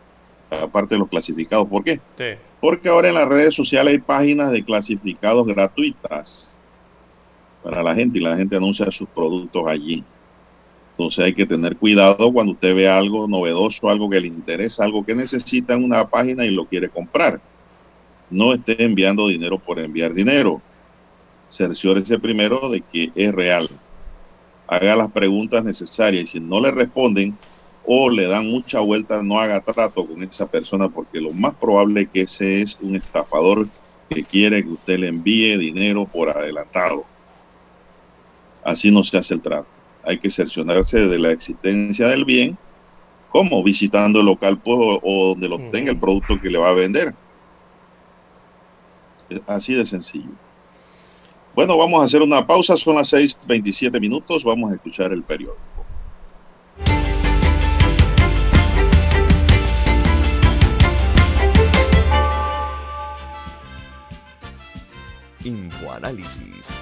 aparte de los clasificados. ¿Por qué? Sí. Porque ahora en las redes sociales hay páginas de clasificados gratuitas para la gente y la gente anuncia sus productos allí. Entonces hay que tener cuidado cuando usted ve algo novedoso, algo que le interesa, algo que necesita en una página y lo quiere comprar. No esté enviando dinero por enviar dinero. Cerciórese primero de que es real. Haga las preguntas necesarias y si no le responden o le dan mucha vuelta, no haga trato con esa persona porque lo más probable es que ese es un estafador que quiere que usted le envíe dinero por adelantado. Así no se hace el trato. Hay que cerciorarse de la existencia del bien, como visitando el local pues, o, donde lo tenga el producto que le va a vender. Así de sencillo. Bueno, vamos a hacer una pausa, son las 6.27 minutos, vamos a escuchar el periódico. Infoanálisis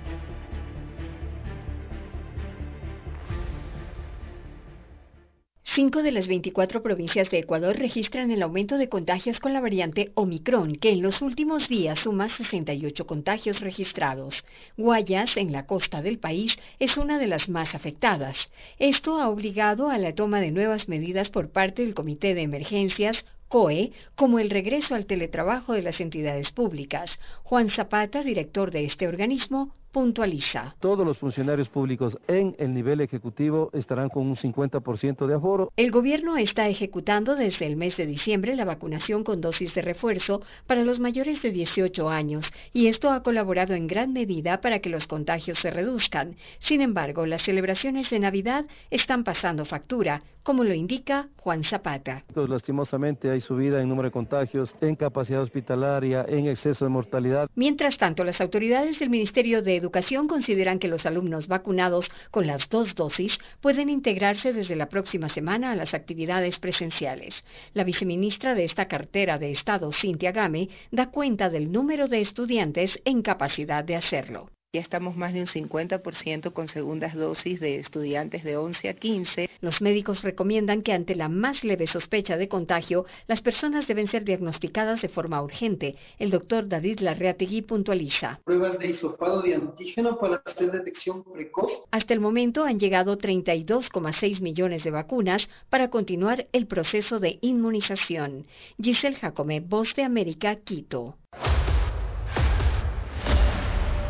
Cinco de las 24 provincias de Ecuador registran el aumento de contagios con la variante Omicron, que en los últimos días suma 68 contagios registrados. Guayas, en la costa del país, es una de las más afectadas. Esto ha obligado a la toma de nuevas medidas por parte del Comité de Emergencias COE, como el regreso al teletrabajo de las entidades públicas. Juan Zapata, director de este organismo, puntualiza. Todos los funcionarios públicos en el nivel ejecutivo estarán con un 50% de aforo. El gobierno está ejecutando desde el mes de diciembre la vacunación con dosis de refuerzo para los mayores de 18 años y esto ha colaborado en gran medida para que los contagios se reduzcan. Sin embargo, las celebraciones de Navidad están pasando factura, como lo indica Juan Zapata. Pues, lastimosamente hay subida en número de contagios, en capacidad hospitalaria, en exceso de mortalidad. Mientras tanto, las autoridades del Ministerio de Educación consideran que los alumnos vacunados con las dos dosis pueden integrarse desde la próxima semana a las actividades presenciales. La viceministra de esta cartera de Estado, Cintia Game, da cuenta del número de estudiantes en capacidad de hacerlo. Ya estamos más de un 50% con segundas dosis de estudiantes de 11 a 15. Los médicos recomiendan que ante la más leve sospecha de contagio, las personas deben ser diagnosticadas de forma urgente. El doctor David Larreategui puntualiza. Pruebas de hisopado de antígeno para hacer detección precoz. Hasta el momento han llegado 32,6 millones de vacunas para continuar el proceso de inmunización. Giselle Jacome, Voz de América, Quito.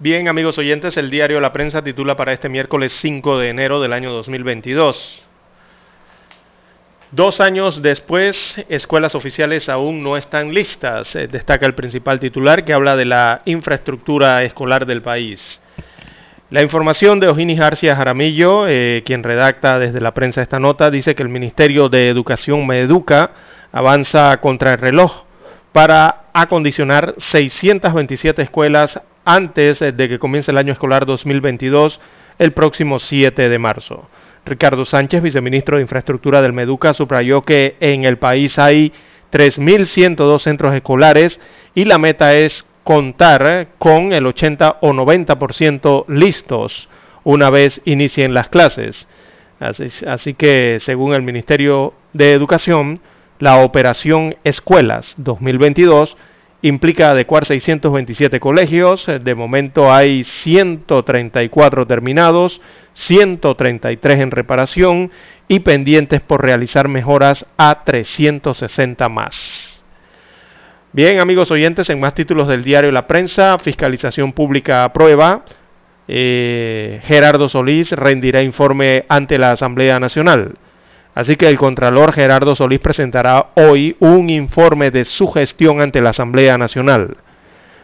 Bien, amigos oyentes, el diario La Prensa titula para este miércoles 5 de enero del año 2022. Dos años después, escuelas oficiales aún no están listas, eh, destaca el principal titular que habla de la infraestructura escolar del país. La información de Ojini García Jaramillo, eh, quien redacta desde la prensa esta nota, dice que el Ministerio de Educación Meeduca avanza contra el reloj para acondicionar 627 escuelas antes de que comience el año escolar 2022, el próximo 7 de marzo. Ricardo Sánchez, viceministro de Infraestructura del Meduca, subrayó que en el país hay 3.102 centros escolares y la meta es contar con el 80 o 90% listos una vez inicien las clases. Así, así, que, según el Ministerio de Educación, la operación Escuelas 2022 implica adecuar 627 colegios. De momento hay 134 terminados, 133 en reparación y pendientes por realizar mejoras a 360 más. Bien, amigos oyentes, en más títulos del diario La Prensa, Fiscalización Pública aprueba. Eh, Gerardo Solís rendirá informe ante la Asamblea Nacional. Así que el Contralor Gerardo Solís presentará hoy un informe de su gestión ante la Asamblea Nacional.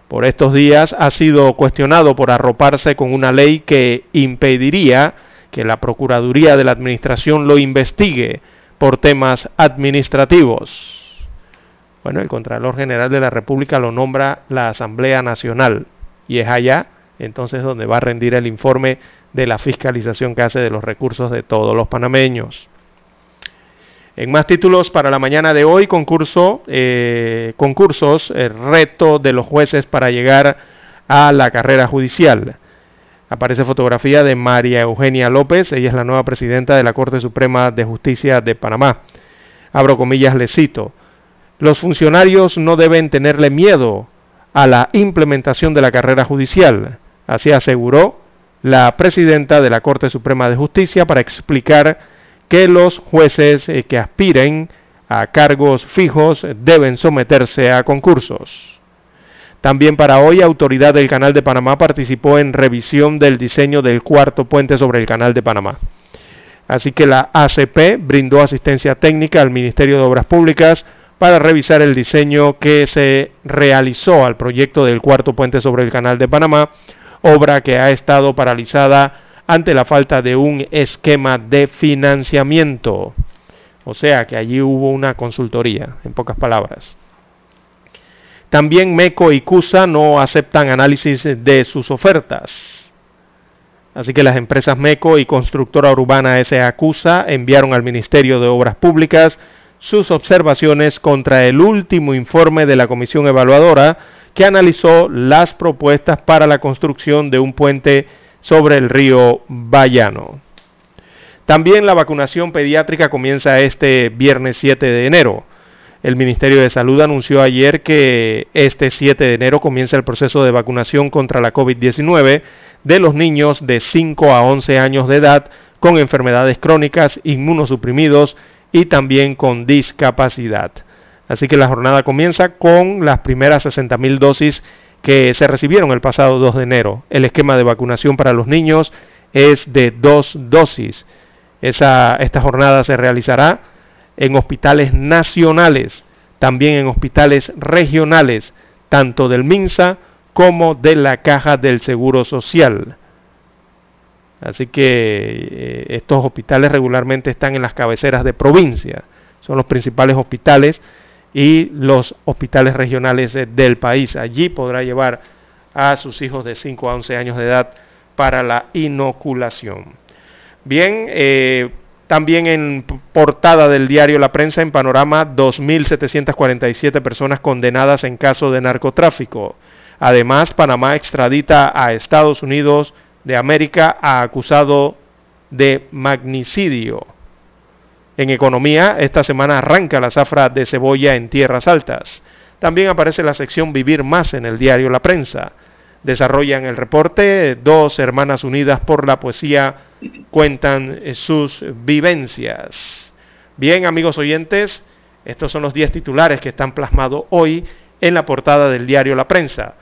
Por estos días ha sido cuestionado por arroparse con una ley que impediría que la Procuraduría de la Administración lo investigue por temas administrativos. Bueno, el Contralor General de la República lo nombra la Asamblea Nacional y es allá entonces donde va a rendir el informe de la fiscalización que hace de los recursos de todos los panameños. En más títulos para la mañana de hoy, concurso, eh, concursos, el reto de los jueces para llegar a la carrera judicial. Aparece fotografía de María Eugenia López, ella es la nueva presidenta de la Corte Suprema de Justicia de Panamá. Abro comillas, le cito. Los funcionarios no deben tenerle miedo a la implementación de la carrera judicial, así aseguró la presidenta de la Corte Suprema de Justicia para explicar que los jueces eh, que aspiren a cargos fijos deben someterse a concursos. También para hoy, Autoridad del Canal de Panamá participó en revisión del diseño del cuarto puente sobre el Canal de Panamá. Así que la ACP brindó asistencia técnica al Ministerio de Obras Públicas para revisar el diseño que se realizó al proyecto del cuarto puente sobre el Canal de Panamá, obra que ha estado paralizada ante la falta de un esquema de financiamiento. O sea que allí hubo una consultoría, en pocas palabras. También MECO y CUSA no aceptan análisis de sus ofertas. Así que las empresas MECO y Constructora Urbana S.A. CUSA enviaron al Ministerio de Obras Públicas sus observaciones contra el último informe de la Comisión Evaluadora que analizó las propuestas para la construcción de un puente sobre el río Bayano. También la vacunación pediátrica comienza este viernes 7 de enero. El Ministerio de Salud anunció ayer que este 7 de enero comienza el proceso de vacunación contra la COVID-19 de los niños de 5 a 11 años de edad con enfermedades crónicas, inmunosuprimidos y también con discapacidad. Así que la jornada comienza con las primeras 60.000 dosis que se recibieron el pasado 2 de enero. El esquema de vacunación para los niños es de dos dosis. Esa, esta jornada se realizará en hospitales nacionales, también en hospitales regionales, tanto del MINSA como de la Caja del Seguro Social. Así que eh, estos hospitales regularmente están en las cabeceras de provincia. Son los principales hospitales y los hospitales regionales eh, del país. Allí podrá llevar a sus hijos de 5 a 11 años de edad para la inoculación. Bien, eh, también en portada del diario La Prensa en panorama 2.747 personas condenadas en caso de narcotráfico. Además, Panamá extradita a Estados Unidos de América a acusado de magnicidio. En economía, esta semana arranca la zafra de cebolla en tierras altas. También aparece la sección Vivir más en el diario La Prensa. Desarrollan el reporte dos hermanas unidas por la poesía cuentan sus vivencias. Bien, amigos oyentes, estos son los 10 titulares que están plasmados hoy en la portada del diario La Prensa.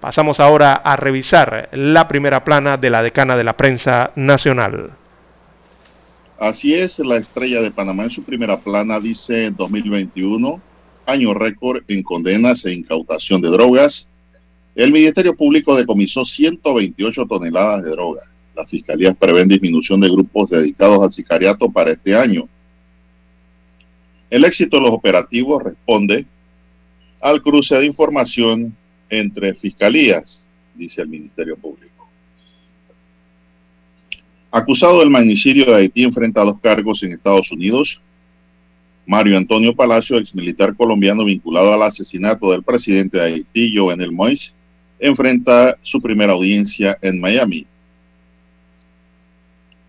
Pasamos ahora a revisar la primera plana de la decana de la prensa nacional. Así es, la estrella de Panamá en su primera plana dice 2021, año récord en condenas e incautación de drogas. El Ministerio Público decomisó 128 toneladas de droga. Las fiscalías prevén disminución de grupos dedicados al sicariato para este año. El éxito de los operativos responde al cruce de información entre fiscalías, dice el Ministerio Público. Acusado del magnicidio de Haití enfrenta dos cargos en Estados Unidos. Mario Antonio Palacio, exmilitar colombiano vinculado al asesinato del presidente de Haití, Jovenel Moïse, enfrenta su primera audiencia en Miami.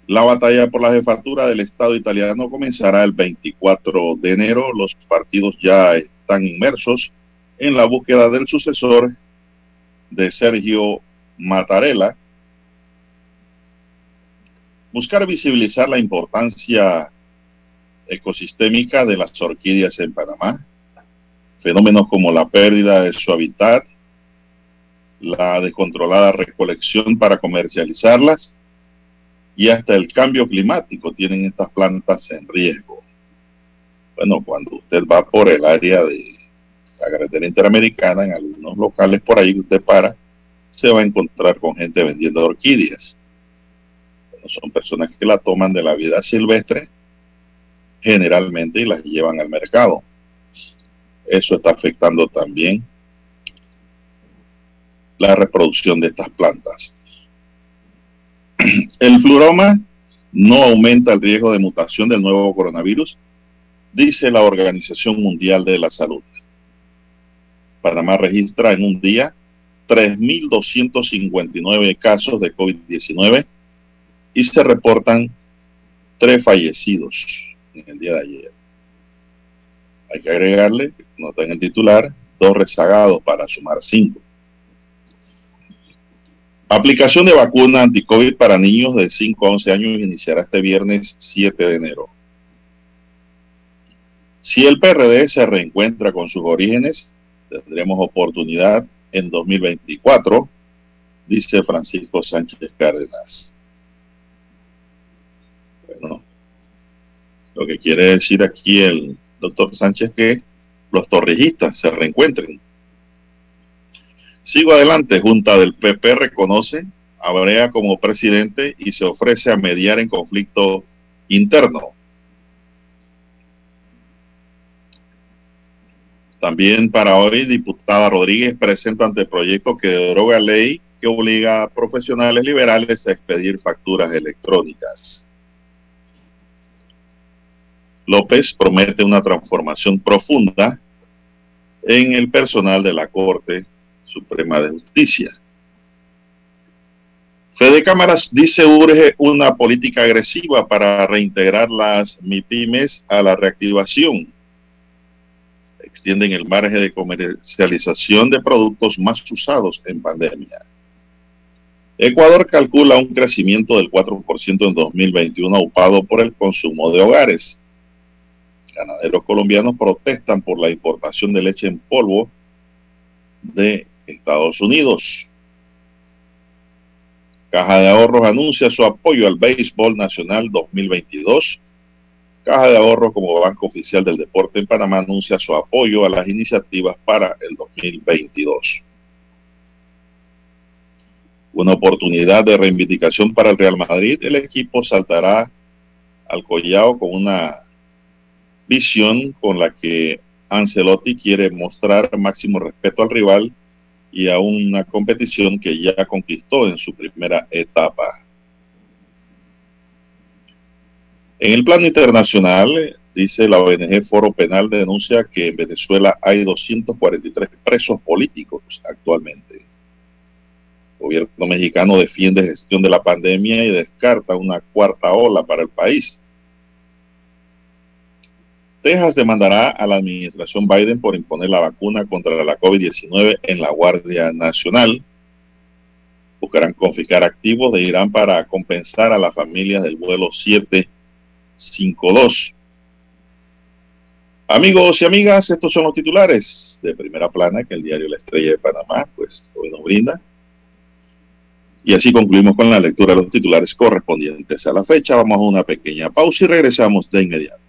La batalla por la jefatura del Estado italiano comenzará el 24 de enero. Los partidos ya están inmersos en la búsqueda del sucesor de Sergio Mattarella buscar visibilizar la importancia ecosistémica de las orquídeas en Panamá, fenómenos como la pérdida de su hábitat, la descontrolada recolección para comercializarlas y hasta el cambio climático tienen estas plantas en riesgo. Bueno, cuando usted va por el área de la carretera interamericana, en algunos locales por ahí que usted para, se va a encontrar con gente vendiendo orquídeas son personas que la toman de la vida silvestre generalmente y las llevan al mercado. eso está afectando también la reproducción de estas plantas. El fluroma no aumenta el riesgo de mutación del nuevo coronavirus, dice la Organización Mundial de la Salud. Panamá registra en un día 3.259 casos de COVID-19 y se reportan tres fallecidos en el día de ayer. Hay que agregarle, nota en el titular, dos rezagados para sumar cinco. Aplicación de vacuna anti-COVID para niños de 5 a 11 años iniciará este viernes 7 de enero. Si el PRD se reencuentra con sus orígenes, tendremos oportunidad en 2024, dice Francisco Sánchez Cárdenas. Bueno, lo que quiere decir aquí el doctor Sánchez que los torrijistas se reencuentren. Sigo adelante, Junta del PP reconoce a Brea como presidente y se ofrece a mediar en conflicto interno. También para hoy, diputada Rodríguez presenta anteproyecto que deroga ley que obliga a profesionales liberales a expedir facturas electrónicas. López promete una transformación profunda en el personal de la Corte Suprema de Justicia. Fede Cámaras dice urge una política agresiva para reintegrar las MIPIMES a la reactivación. Extienden el margen de comercialización de productos más usados en pandemia. Ecuador calcula un crecimiento del 4% en 2021 aupado por el consumo de hogares. Ganaderos colombianos protestan por la importación de leche en polvo de Estados Unidos. Caja de Ahorros anuncia su apoyo al Béisbol Nacional 2022. Caja de Ahorros como Banco Oficial del Deporte en Panamá anuncia su apoyo a las iniciativas para el 2022. Una oportunidad de reivindicación para el Real Madrid. El equipo saltará al collao con una visión con la que Ancelotti quiere mostrar máximo respeto al rival y a una competición que ya conquistó en su primera etapa. En el plano internacional, dice la ONG Foro Penal denuncia que en Venezuela hay 243 presos políticos actualmente. El gobierno mexicano defiende gestión de la pandemia y descarta una cuarta ola para el país. Texas demandará a la administración Biden por imponer la vacuna contra la COVID-19 en la Guardia Nacional. Buscarán confiscar activos de Irán para compensar a las familias del vuelo 752. Amigos y amigas, estos son los titulares de primera plana que el diario La Estrella de Panamá, pues hoy nos brinda. Y así concluimos con la lectura de los titulares correspondientes a la fecha. Vamos a una pequeña pausa y regresamos de inmediato.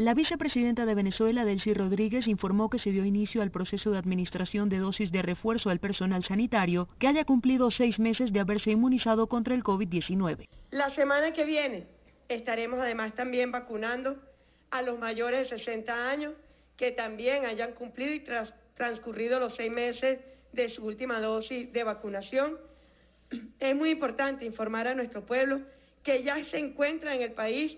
La vicepresidenta de Venezuela, Delcy Rodríguez, informó que se dio inicio al proceso de administración de dosis de refuerzo al personal sanitario que haya cumplido seis meses de haberse inmunizado contra el COVID-19. La semana que viene estaremos además también vacunando a los mayores de 60 años que también hayan cumplido y tras, transcurrido los seis meses de su última dosis de vacunación. Es muy importante informar a nuestro pueblo que ya se encuentra en el país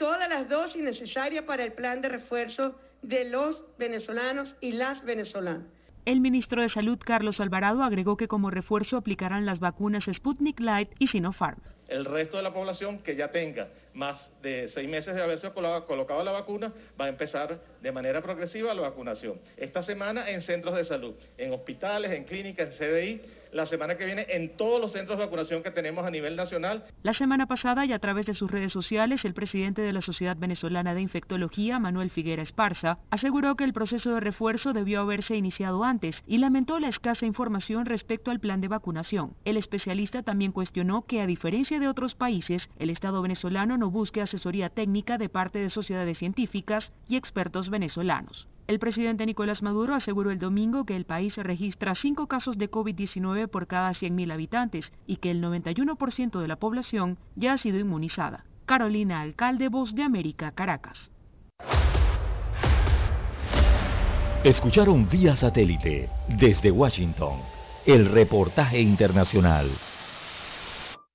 todas las dosis necesarias para el plan de refuerzo de los venezolanos y las venezolanas. El ministro de Salud, Carlos Alvarado, agregó que como refuerzo aplicarán las vacunas Sputnik Light y Sinopharm. El resto de la población que ya tenga más de seis meses de haberse colocado la vacuna va a empezar de manera progresiva la vacunación. Esta semana en centros de salud, en hospitales, en clínicas, en CDI, la semana que viene en todos los centros de vacunación que tenemos a nivel nacional. La semana pasada y a través de sus redes sociales, el presidente de la Sociedad Venezolana de Infectología, Manuel Figuera Esparza, aseguró que el proceso de refuerzo debió haberse iniciado antes y lamentó la escasa información respecto al plan de vacunación. El especialista también cuestionó que a diferencia de otros países, el Estado venezolano busque asesoría técnica de parte de sociedades científicas y expertos venezolanos. El presidente Nicolás Maduro aseguró el domingo que el país registra cinco casos de COVID-19 por cada 100.000 habitantes y que el 91% de la población ya ha sido inmunizada. Carolina Alcalde, Voz de América, Caracas. Escucharon vía satélite desde Washington el reportaje internacional.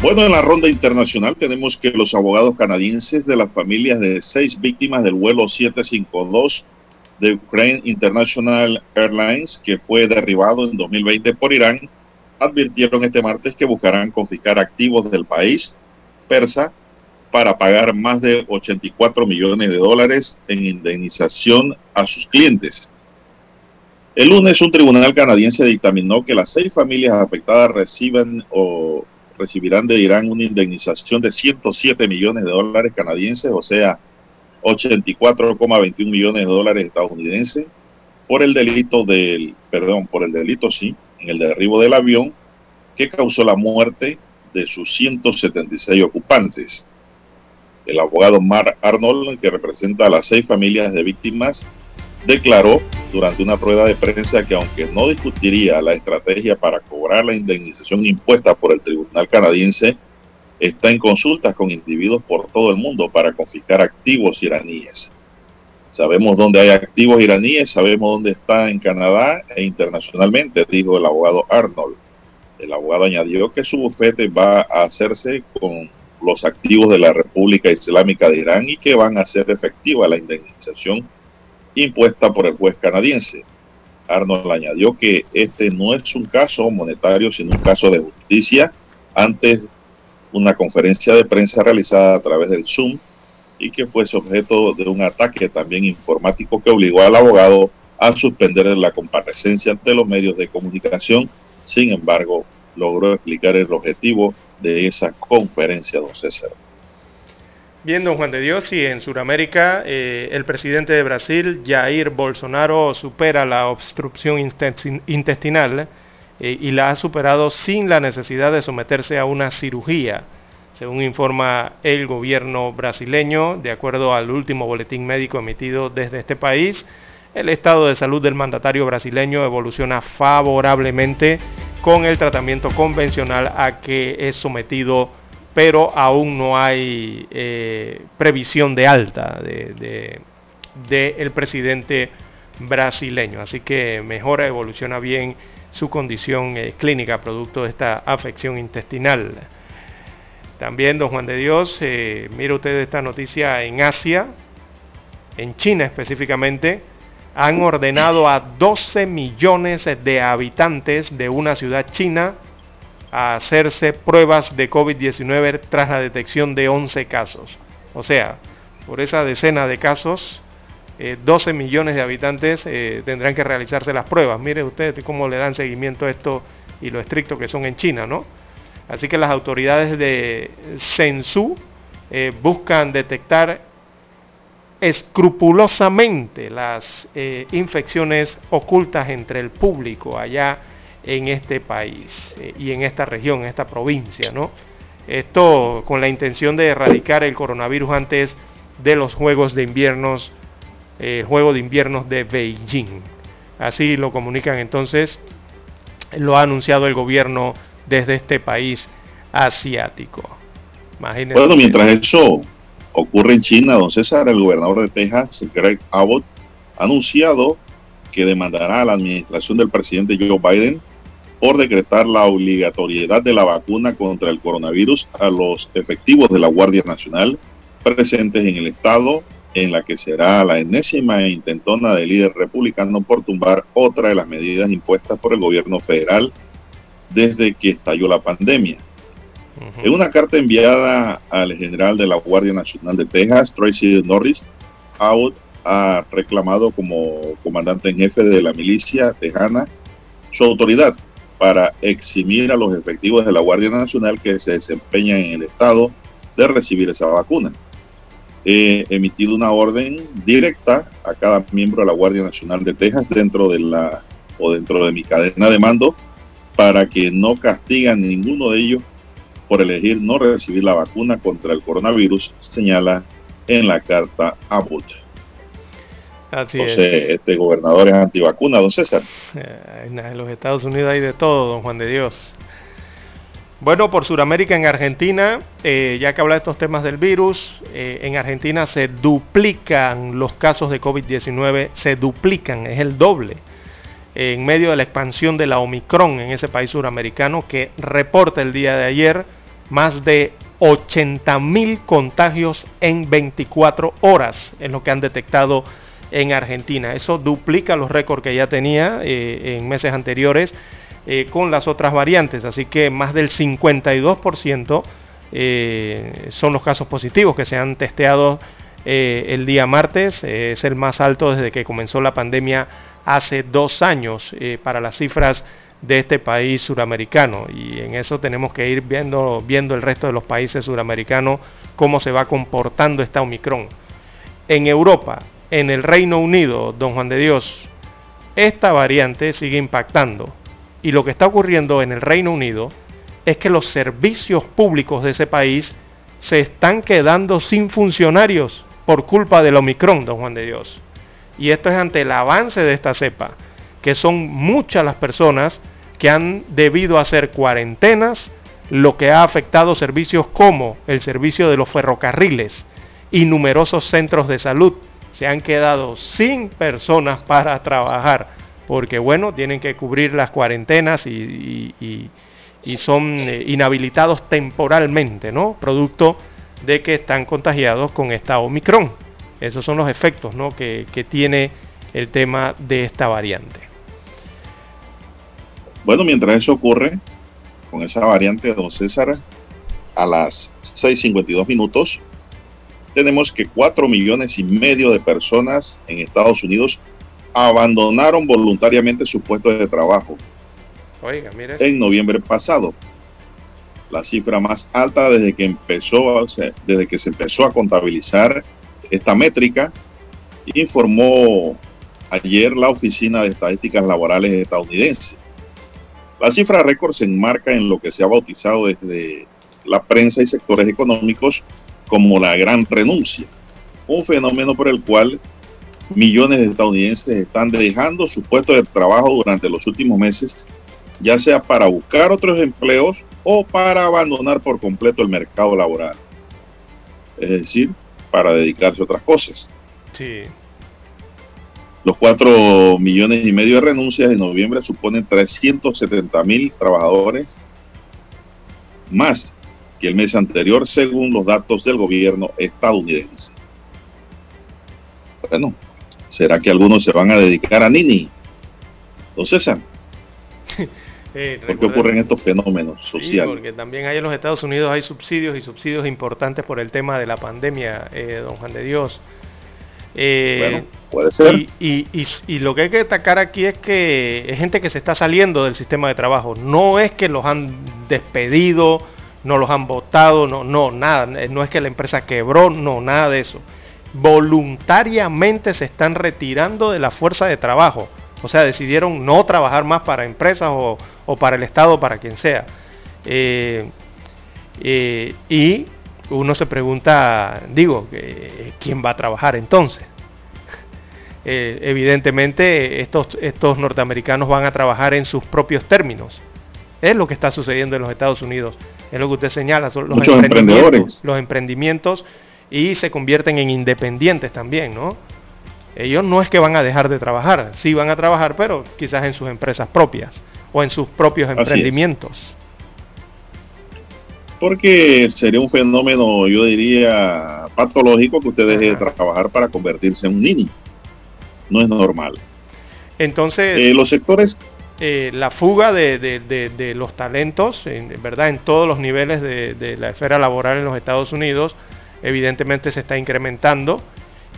Bueno, en la ronda internacional tenemos que los abogados canadienses de las familias de seis víctimas del vuelo 752 de Ukraine International Airlines, que fue derribado en 2020 por Irán, advirtieron este martes que buscarán confiscar activos del país persa para pagar más de 84 millones de dólares en indemnización a sus clientes. El lunes un tribunal canadiense dictaminó que las seis familias afectadas reciben o recibirán de Irán una indemnización de 107 millones de dólares canadienses, o sea, 84,21 millones de dólares estadounidenses, por el delito del, perdón, por el delito, sí, en el derribo del avión que causó la muerte de sus 176 ocupantes. El abogado Mark Arnold, que representa a las seis familias de víctimas, declaró durante una prueba de prensa que aunque no discutiría la estrategia para cobrar la indemnización impuesta por el tribunal canadiense, está en consultas con individuos por todo el mundo para confiscar activos iraníes. Sabemos dónde hay activos iraníes, sabemos dónde está en Canadá e internacionalmente, dijo el abogado Arnold. El abogado añadió que su bufete va a hacerse con los activos de la República Islámica de Irán y que van a ser efectiva la indemnización impuesta por el juez canadiense. Arnold añadió que este no es un caso monetario, sino un caso de justicia antes una conferencia de prensa realizada a través del Zoom y que fue objeto de un ataque también informático que obligó al abogado a suspender la comparecencia ante los medios de comunicación. Sin embargo, logró explicar el objetivo de esa conferencia, don César. Bien, don Juan de Dios, y en Sudamérica eh, el presidente de Brasil, Jair Bolsonaro, supera la obstrucción intestinal eh, y la ha superado sin la necesidad de someterse a una cirugía, según informa el gobierno brasileño, de acuerdo al último boletín médico emitido desde este país. El estado de salud del mandatario brasileño evoluciona favorablemente con el tratamiento convencional a que es sometido pero aún no hay eh, previsión de alta, de, del presidente brasileño. Así que mejora, evoluciona bien su condición eh, clínica producto de esta afección intestinal. También, don Juan de Dios, eh, mire usted esta noticia en Asia, en China específicamente, han ordenado a 12 millones de habitantes de una ciudad china a hacerse pruebas de COVID-19 tras la detección de 11 casos. O sea, por esa decena de casos, 12 eh, millones de habitantes eh, tendrán que realizarse las pruebas. Mire usted cómo le dan seguimiento a esto y lo estricto que son en China, ¿no? Así que las autoridades de Shenzhou eh, buscan detectar escrupulosamente las eh, infecciones ocultas entre el público allá en este país eh, y en esta región, en esta provincia, ¿no? Esto con la intención de erradicar el coronavirus antes de los Juegos de Inviernos, el Juego de Inviernos de Beijing. Así lo comunican entonces, lo ha anunciado el gobierno desde este país asiático. bueno, mientras eso ocurre en China, don César, el gobernador de Texas, Greg Abbott, ha anunciado que demandará a la administración del presidente Joe Biden por decretar la obligatoriedad de la vacuna contra el coronavirus a los efectivos de la Guardia Nacional presentes en el estado en la que será la enésima intentona del líder republicano por tumbar otra de las medidas impuestas por el gobierno federal desde que estalló la pandemia. En una carta enviada al general de la Guardia Nacional de Texas, Tracy Norris, Abbott ha reclamado como comandante en jefe de la milicia tejana su autoridad para eximir a los efectivos de la Guardia Nacional que se desempeñan en el estado de recibir esa vacuna. He emitido una orden directa a cada miembro de la Guardia Nacional de Texas dentro de la o dentro de mi cadena de mando para que no castigan ninguno de ellos por elegir no recibir la vacuna contra el coronavirus, señala en la carta Abbott. Así Entonces, este gobernador es antivacuna, don César. Eh, en los Estados Unidos hay de todo, don Juan de Dios. Bueno, por Sudamérica, en Argentina, eh, ya que habla de estos temas del virus, eh, en Argentina se duplican los casos de COVID-19, se duplican, es el doble en medio de la expansión de la Omicron en ese país suramericano que reporta el día de ayer más de 80.000 contagios en 24 horas, en lo que han detectado en Argentina. Eso duplica los récords que ya tenía eh, en meses anteriores eh, con las otras variantes, así que más del 52% eh, son los casos positivos que se han testeado el día martes, es el más alto desde que comenzó la pandemia hace dos años para las cifras de este país suramericano y en eso tenemos que ir viendo, viendo el resto de los países suramericanos cómo se va comportando esta Omicron. En Europa, en el Reino Unido, don Juan de Dios, esta variante sigue impactando y lo que está ocurriendo en el Reino Unido es que los servicios públicos de ese país se están quedando sin funcionarios por culpa del Omicron, don Juan de Dios. Y esto es ante el avance de esta cepa que son muchas las personas que han debido hacer cuarentenas, lo que ha afectado servicios como el servicio de los ferrocarriles y numerosos centros de salud. Se han quedado sin personas para trabajar, porque bueno, tienen que cubrir las cuarentenas y, son eh, inhabilitados temporalmente, ¿no? Producto de que están contagiados con esta Omicron. Esos son los efectos ¿no? que tiene el tema de esta variante. Bueno, mientras eso ocurre, con esa variante Don César, a las 6.52 minutos, tenemos que 4 millones y medio de personas en Estados Unidos abandonaron voluntariamente su puesto de trabajo Oiga, en noviembre pasado. La cifra más alta desde que empezó, desde que se empezó a contabilizar esta métrica, informó ayer la Oficina de Estadísticas Laborales estadounidense. La cifra récord se enmarca en lo que se ha bautizado desde la prensa y sectores económicos como la gran renuncia, un fenómeno por el cual millones de estadounidenses están dejando su puesto de trabajo durante los últimos meses, ya sea para buscar otros empleos o para abandonar por completo el mercado laboral. Es decir, para dedicarse a otras cosas. Sí. Los 4 millones y medio de renuncias en noviembre suponen 370 mil trabajadores más que el mes anterior, según los datos del gobierno estadounidense. Bueno, ¿será que algunos se van a dedicar a Nini? Don César. Eh, ¿Por qué ocurren estos fenómenos Sí, sociales? porque también ahí en los Estados Unidos hay subsidios y subsidios importantes por el tema de la pandemia, eh, don Juan de Dios. Eh, Bueno, puede ser. Y, y- y- y lo que hay que destacar aquí es que es gente que se está saliendo del sistema de trabajo. No es que los han despedido, no los han votado, no, no, nada. No es que la empresa quebró, no, nada de eso. Voluntariamente se están retirando de la fuerza de trabajo. O sea, decidieron no trabajar más para empresas o, o para el Estado, para quien sea. Eh, eh, y uno se pregunta, digo, eh, ¿quién va a trabajar entonces? Eh, evidentemente estos, estos norteamericanos van a trabajar en sus propios términos. Es lo que está sucediendo en los Estados Unidos. Es lo que usted señala, son los Muchos emprendimientos, emprendedores. los emprendimientos y se convierten en independientes también, ¿no? Ellos no es que van a dejar de trabajar, sí van a trabajar, pero quizás en sus empresas propias o en sus propios Así es. emprendimientos. Porque sería un fenómeno, yo diría, patológico que usted deje de trabajar para convertirse en un Nini. No es normal. Entonces, Eh, los sectores eh, la fuga de, de- de- de los talentos, en, verdad, en todos los niveles de, la esfera laboral en los Estados Unidos, evidentemente se está incrementando.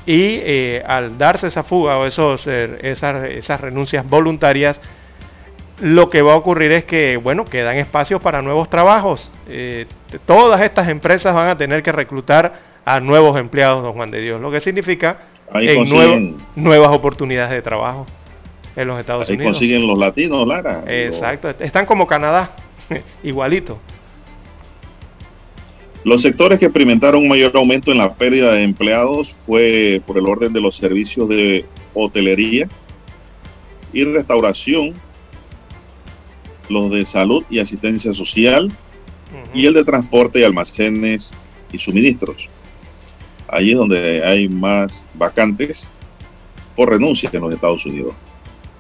Y eh, al darse esa fuga o esos, eh, esas, esas renuncias voluntarias, lo que va a ocurrir es que, bueno, quedan espacios para nuevos trabajos. Eh, todas estas empresas van a tener que reclutar a nuevos empleados, don Juan de Dios, lo que significa en nuevas oportunidades de trabajo en los Estados ahí Unidos. consiguen los latinos, Lara. Exacto, están como Canadá, igualito. Los sectores que experimentaron un mayor aumento en la pérdida de empleados fue por el orden de los servicios de hotelería y restauración, los de salud y asistencia social y el de transporte y almacenes y suministros. Ahí es donde hay más vacantes por renuncia en los Estados Unidos.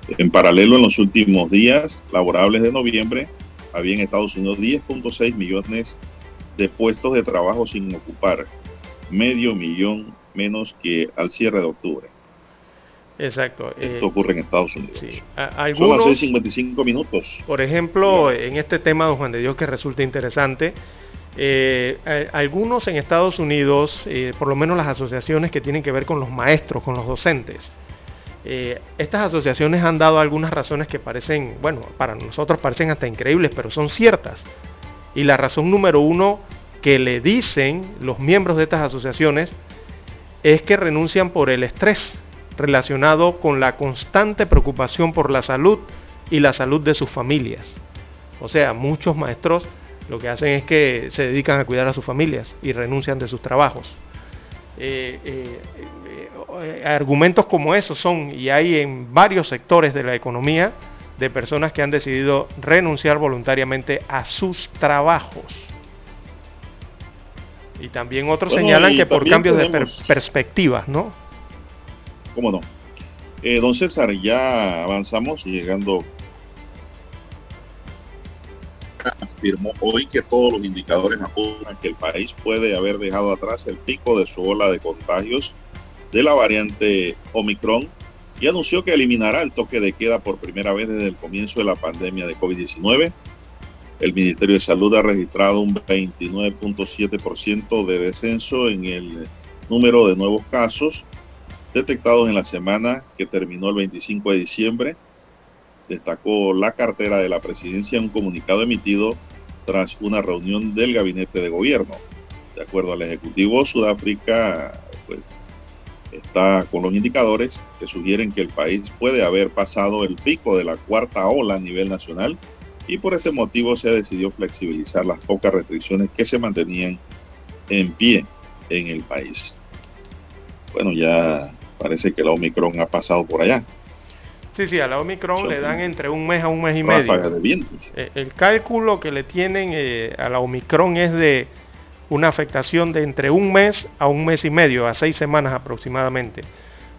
En paralelo, en los últimos días laborables de noviembre, había en Estados Unidos 10.6 millones de puestos de trabajo sin ocupar, medio millón menos que al cierre de octubre. Exacto. eh, Esto ocurre en Estados Unidos. Son las algunos, 6.55 minutos. por ejemplo, en este tema, don Juan de Dios, que resulta interesante, eh, a- algunos en Estados Unidos, eh, por lo menos las asociaciones que tienen que ver con los maestros, con los docentes, eh, estas asociaciones han dado algunas razones que parecen, bueno, para nosotros parecen hasta increíbles, pero son ciertas. Y la razón número uno que le dicen los miembros de estas asociaciones es que renuncian por el estrés relacionado con la constante preocupación por la salud y la salud de sus familias. O sea, muchos maestros lo que hacen es que se dedican a cuidar a sus familias y renuncian de sus trabajos. Eh, eh, eh, argumentos como esos son, y hay en varios sectores de la economía, de personas que han decidido renunciar voluntariamente a sus trabajos. Y también otros Bueno, señalan que por cambios de per- perspectivas, ¿no? ¿Cómo no? Eh, don César, ya avanzamos llegando. Afirmó hoy que todos los indicadores apuntan que el país puede haber dejado atrás el pico de su ola de contagios de la variante Omicron y anunció que eliminará el toque de queda por primera vez desde el comienzo de la pandemia de COVID-19. El Ministerio de Salud ha registrado un 29.7% de descenso en el número de nuevos casos detectados en la semana que terminó el 25 de diciembre. Destacó la cartera de la presidencia en un comunicado emitido tras una reunión del gabinete de gobierno. De acuerdo al Ejecutivo, Sudáfrica pues, está con los indicadores que sugieren que el país puede haber pasado el pico de la cuarta ola a nivel nacional y por este motivo se decidió flexibilizar las pocas restricciones que se mantenían en pie en el país. Bueno, ya parece que la Omicron ha pasado por allá. Sí, sí, a la Omicron le dan entre un mes a un mes y medio. De. Eh, El cálculo que le tienen eh, a la Omicron es de una afectación de entre un mes a un mes y medio, a seis semanas aproximadamente.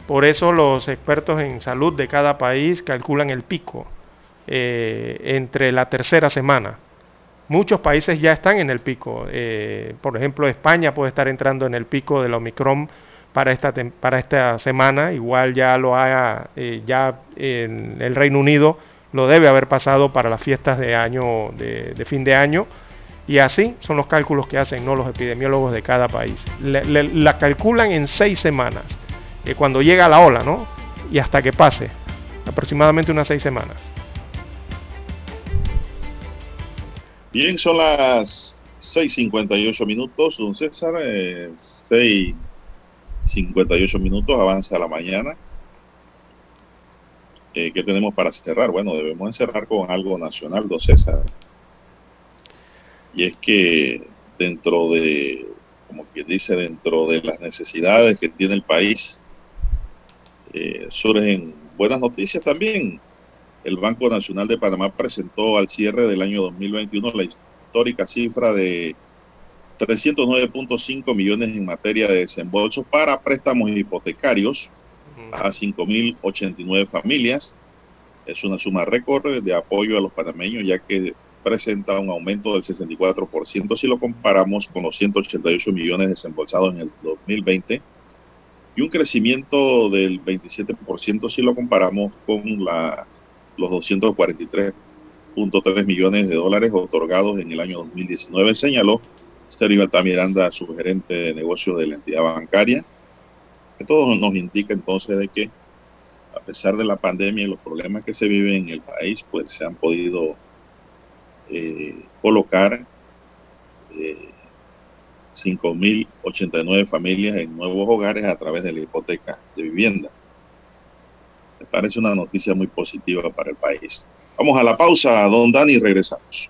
Por eso los expertos en salud de cada país calculan el pico eh, entre la tercera semana. Muchos países ya están en el pico. Eh, por ejemplo, España puede estar entrando en el pico del Omicron para esta, para esta semana. Igual ya lo ha, eh, ya en el Reino Unido lo debe haber pasado para las fiestas de año, de, fin de año. Y así son los cálculos que hacen ¿no? los epidemiólogos de cada país. la calculan en seis semanas, eh, cuando llega la ola, ¿no? Y hasta que pase, aproximadamente unas seis semanas. Bien, son las 6.58 minutos, don César, eh, 6.58 minutos, avanza la mañana. Eh, ¿Qué tenemos para cerrar? Bueno, debemos cerrar con algo nacional, don César. Y es que dentro de, como quien dice, dentro de las necesidades que tiene el país, eh, surgen buenas noticias también. El Banco Nacional de Panamá presentó al cierre del año 2021 la histórica cifra de 309.5 millones en materia de desembolsos para préstamos hipotecarios a 5.089 familias. Es una suma récord de apoyo a los panameños, ya que presenta un aumento del 64% si lo comparamos con los 188 millones desembolsados en el 2020 y un crecimiento del 27% si lo comparamos con la, los 243.3 millones de dólares otorgados en el año 2019, señaló Sergio Altamiranda, su gerente de negocios de la entidad bancaria. Esto nos indica entonces de que a pesar de la pandemia y los problemas que se viven en el país, pues se han podido eh, colocar eh, 5.089 familias en nuevos hogares a través de la hipoteca de vivienda. Me parece una noticia muy positiva para el país. Vamos a la pausa, don Dani, regresamos.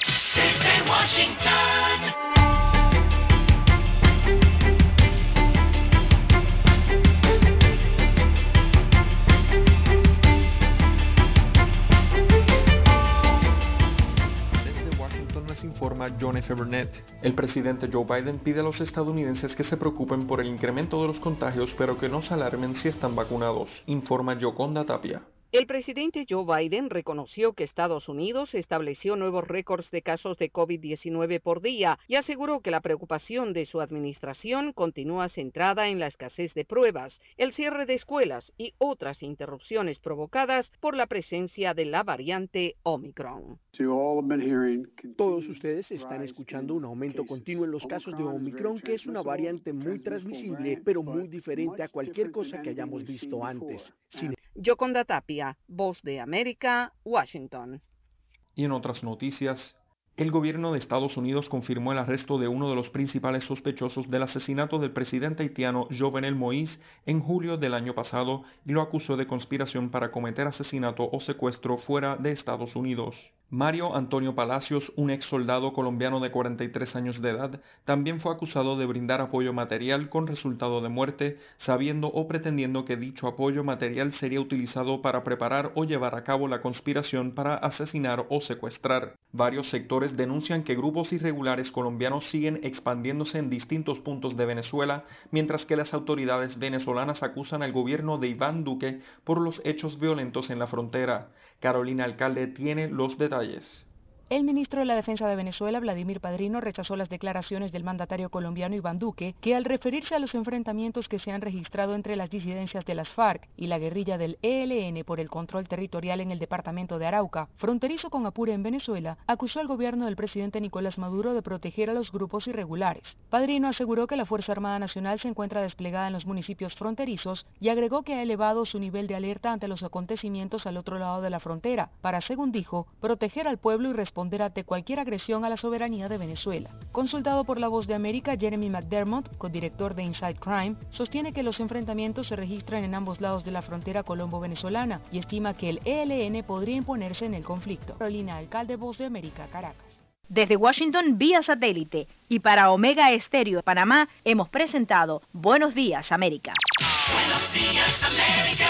desde Washington. informa John F. Burnett. El presidente Joe Biden pide a los estadounidenses que se preocupen por el incremento de los contagios pero que no se alarmen si están vacunados, informa Yoconda Tapia. El presidente Joe Biden reconoció que Estados Unidos estableció nuevos récords de casos de COVID-19 por día y aseguró que la preocupación de su administración continúa centrada en la escasez de pruebas, el cierre de escuelas y otras interrupciones provocadas por la presencia de la variante Omicron. Todos ustedes están escuchando un aumento continuo en los casos de Omicron, que es una variante muy transmisible, pero muy diferente a cualquier cosa que hayamos visto antes. Yoconda Tapia, Voz de América, Washington. Y en otras noticias, el gobierno de Estados Unidos confirmó el arresto de uno de los principales sospechosos del asesinato del presidente haitiano Jovenel Moïse en julio del año pasado y lo acusó de conspiración para cometer asesinato o secuestro fuera de Estados Unidos. Mario Antonio Palacios, un ex soldado colombiano de 43 años de edad, también fue acusado de brindar apoyo material con resultado de muerte, sabiendo o pretendiendo que dicho apoyo material sería utilizado para preparar o llevar a cabo la conspiración para asesinar o secuestrar. Varios sectores denuncian que grupos irregulares colombianos siguen expandiéndose en distintos puntos de Venezuela, mientras que las autoridades venezolanas acusan al gobierno de Iván Duque por los hechos violentos en la frontera. Carolina Alcalde tiene los detalles. El ministro de la Defensa de Venezuela, Vladimir Padrino, rechazó las declaraciones del mandatario colombiano Iván Duque, que al referirse a los enfrentamientos que se han registrado entre las disidencias de las FARC y la guerrilla del ELN por el control territorial en el departamento de Arauca, fronterizo con Apure en Venezuela, acusó al gobierno del presidente Nicolás Maduro de proteger a los grupos irregulares. Padrino aseguró que la Fuerza Armada Nacional se encuentra desplegada en los municipios fronterizos y agregó que ha elevado su nivel de alerta ante los acontecimientos al otro lado de la frontera, para, según dijo, proteger al pueblo y responder responder ante cualquier agresión a la soberanía de Venezuela. Consultado por La Voz de América, Jeremy McDermott, codirector de Inside Crime, sostiene que los enfrentamientos se registran en ambos lados de la frontera colombo-venezolana y estima que el ELN podría imponerse en el conflicto. Carolina Alcalde, Voz de América, Caracas. Desde Washington vía satélite y para Omega Estéreo de Panamá hemos presentado Buenos Días América. Buenos días, América.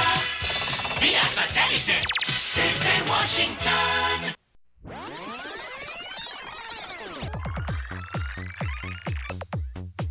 Vía satélite. Desde Washington.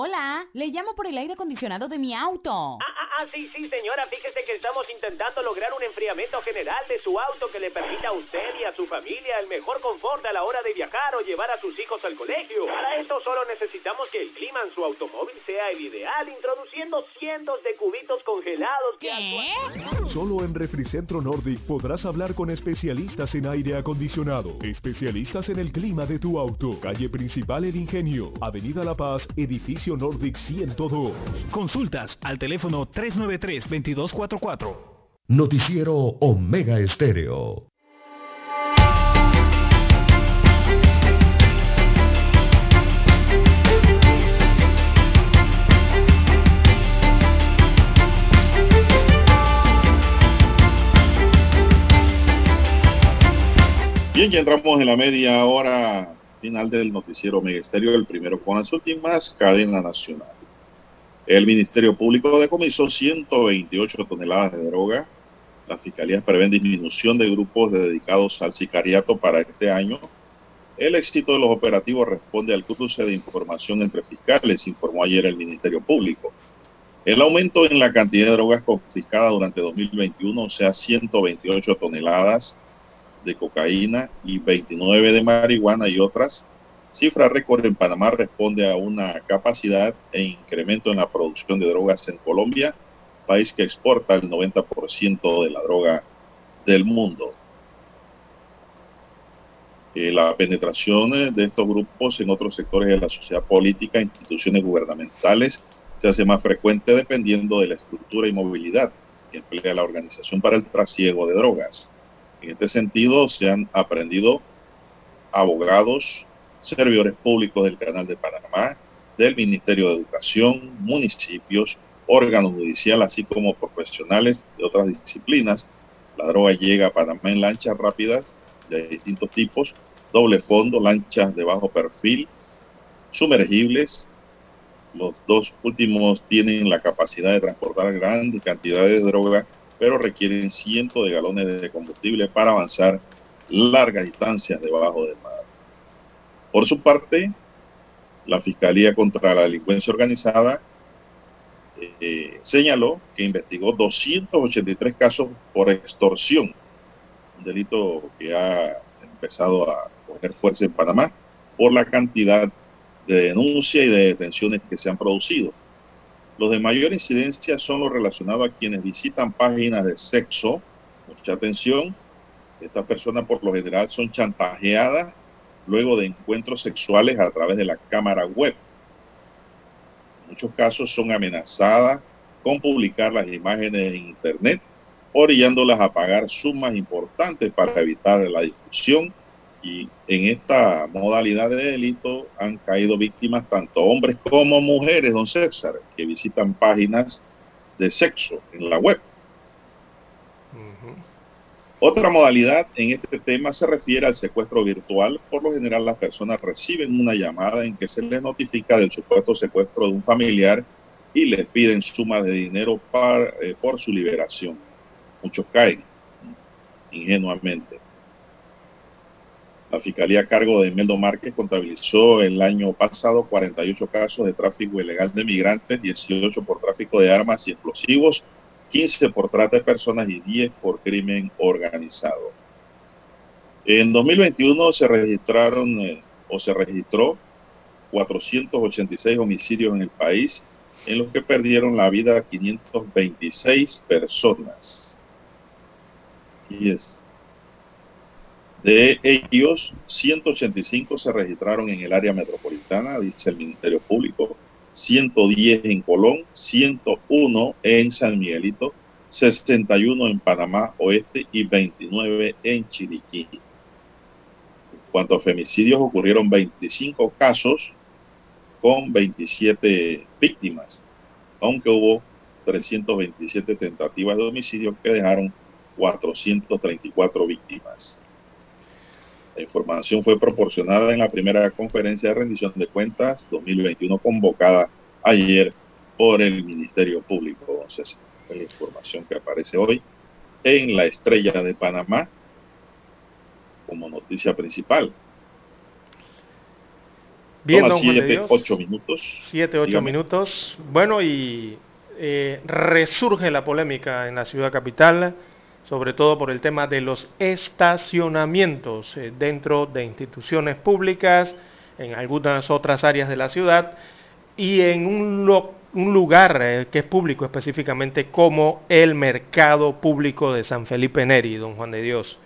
Hola, le llamo por el aire acondicionado de mi auto. Ah, ah, ah, sí, sí, señora. Fíjese que estamos intentando lograr un enfriamiento general de su auto que le permita a usted y a su familia el mejor confort a la hora de viajar o llevar a sus hijos al colegio. Para esto solo necesitamos que el clima en su automóvil sea el ideal, introduciendo cientos de cubitos congelados. que actúan- Solo en Refricentro Nordic podrás hablar con especialistas en aire acondicionado, especialistas en el clima de tu auto. Calle Principal El Ingenio, Avenida La Paz, Edificio Nordic 102. Consultas al teléfono 393-2244. Noticiero Omega Estéreo. Bien, ya entramos en la media hora final del noticiero Megesterio, el primero con las últimas, cadena nacional. El Ministerio Público decomisó 128 toneladas de droga. Las fiscalías prevén disminución de grupos dedicados al sicariato para este año. El éxito de los operativos responde al cruce de información entre fiscales, informó ayer el Ministerio Público. El aumento en la cantidad de drogas confiscadas durante 2021, o sea, 128 toneladas, de cocaína y 29 de marihuana y otras. Cifra récord en Panamá responde a una capacidad e incremento en la producción de drogas en Colombia, país que exporta el 90% de la droga del mundo. Eh, la penetración eh, de estos grupos en otros sectores de la sociedad política e instituciones gubernamentales se hace más frecuente dependiendo de la estructura y movilidad que emplea la organización para el trasiego de drogas. En este sentido, se han aprendido abogados, servidores públicos del Canal de Panamá, del Ministerio de Educación, municipios, órganos judiciales, así como profesionales de otras disciplinas. La droga llega a Panamá en lanchas rápidas de distintos tipos, doble fondo, lanchas de bajo perfil, sumergibles. Los dos últimos tienen la capacidad de transportar grandes cantidades de droga pero requieren cientos de galones de combustible para avanzar largas distancias debajo del mar. Por su parte, la Fiscalía contra la Delincuencia Organizada eh, señaló que investigó 283 casos por extorsión, un delito que ha empezado a coger fuerza en Panamá por la cantidad de denuncias y de detenciones que se han producido. Los de mayor incidencia son los relacionados a quienes visitan páginas de sexo. Mucha atención. Estas personas por lo general son chantajeadas luego de encuentros sexuales a través de la cámara web. En muchos casos son amenazadas con publicar las imágenes en Internet, orillándolas a pagar sumas importantes para evitar la difusión y en esta modalidad de delito han caído víctimas tanto hombres como mujeres, don César, que visitan páginas de sexo en la web. Otra modalidad en este tema se refiere al secuestro virtual. Por lo general las personas reciben una llamada en que se les notifica del supuesto secuestro de un familiar y les piden sumas de dinero para, eh, por su liberación. Muchos caen ingenuamente. La Fiscalía a cargo de Imeldo Márquez contabilizó el año pasado 48 casos de tráfico ilegal de migrantes, 18 por tráfico de armas y explosivos, 15 por trata de personas y 10 por crimen organizado. En 2021 se registraron eh, o se registró 486 homicidios en el país, en los que perdieron la vida 526 personas. Y es De ellos, 185 se registraron en el área metropolitana, dice el Ministerio Público, 110 en Colón, 101 en San Miguelito, 61 en Panamá Oeste y 29 en Chiriquí. En cuanto a femicidios, ocurrieron 25 casos con 27 víctimas, aunque hubo 327 tentativas de homicidio que dejaron 434 víctimas. La información fue proporcionada en la primera conferencia de rendición de cuentas 2021 convocada ayer por el Ministerio Público. Entonces, la información que aparece hoy en la estrella de Panamá como noticia principal. Bien, Toma don siete, Dios. ocho minutos. Siete, ocho minutos. Bueno, y eh, resurge la polémica en la ciudad capital, sobre todo por el tema de los estacionamientos eh, dentro de instituciones públicas, en algunas otras áreas de la ciudad, y en un, un lugar eh, que es público específicamente como el mercado público de San Felipe Neri, don Juan de Dios.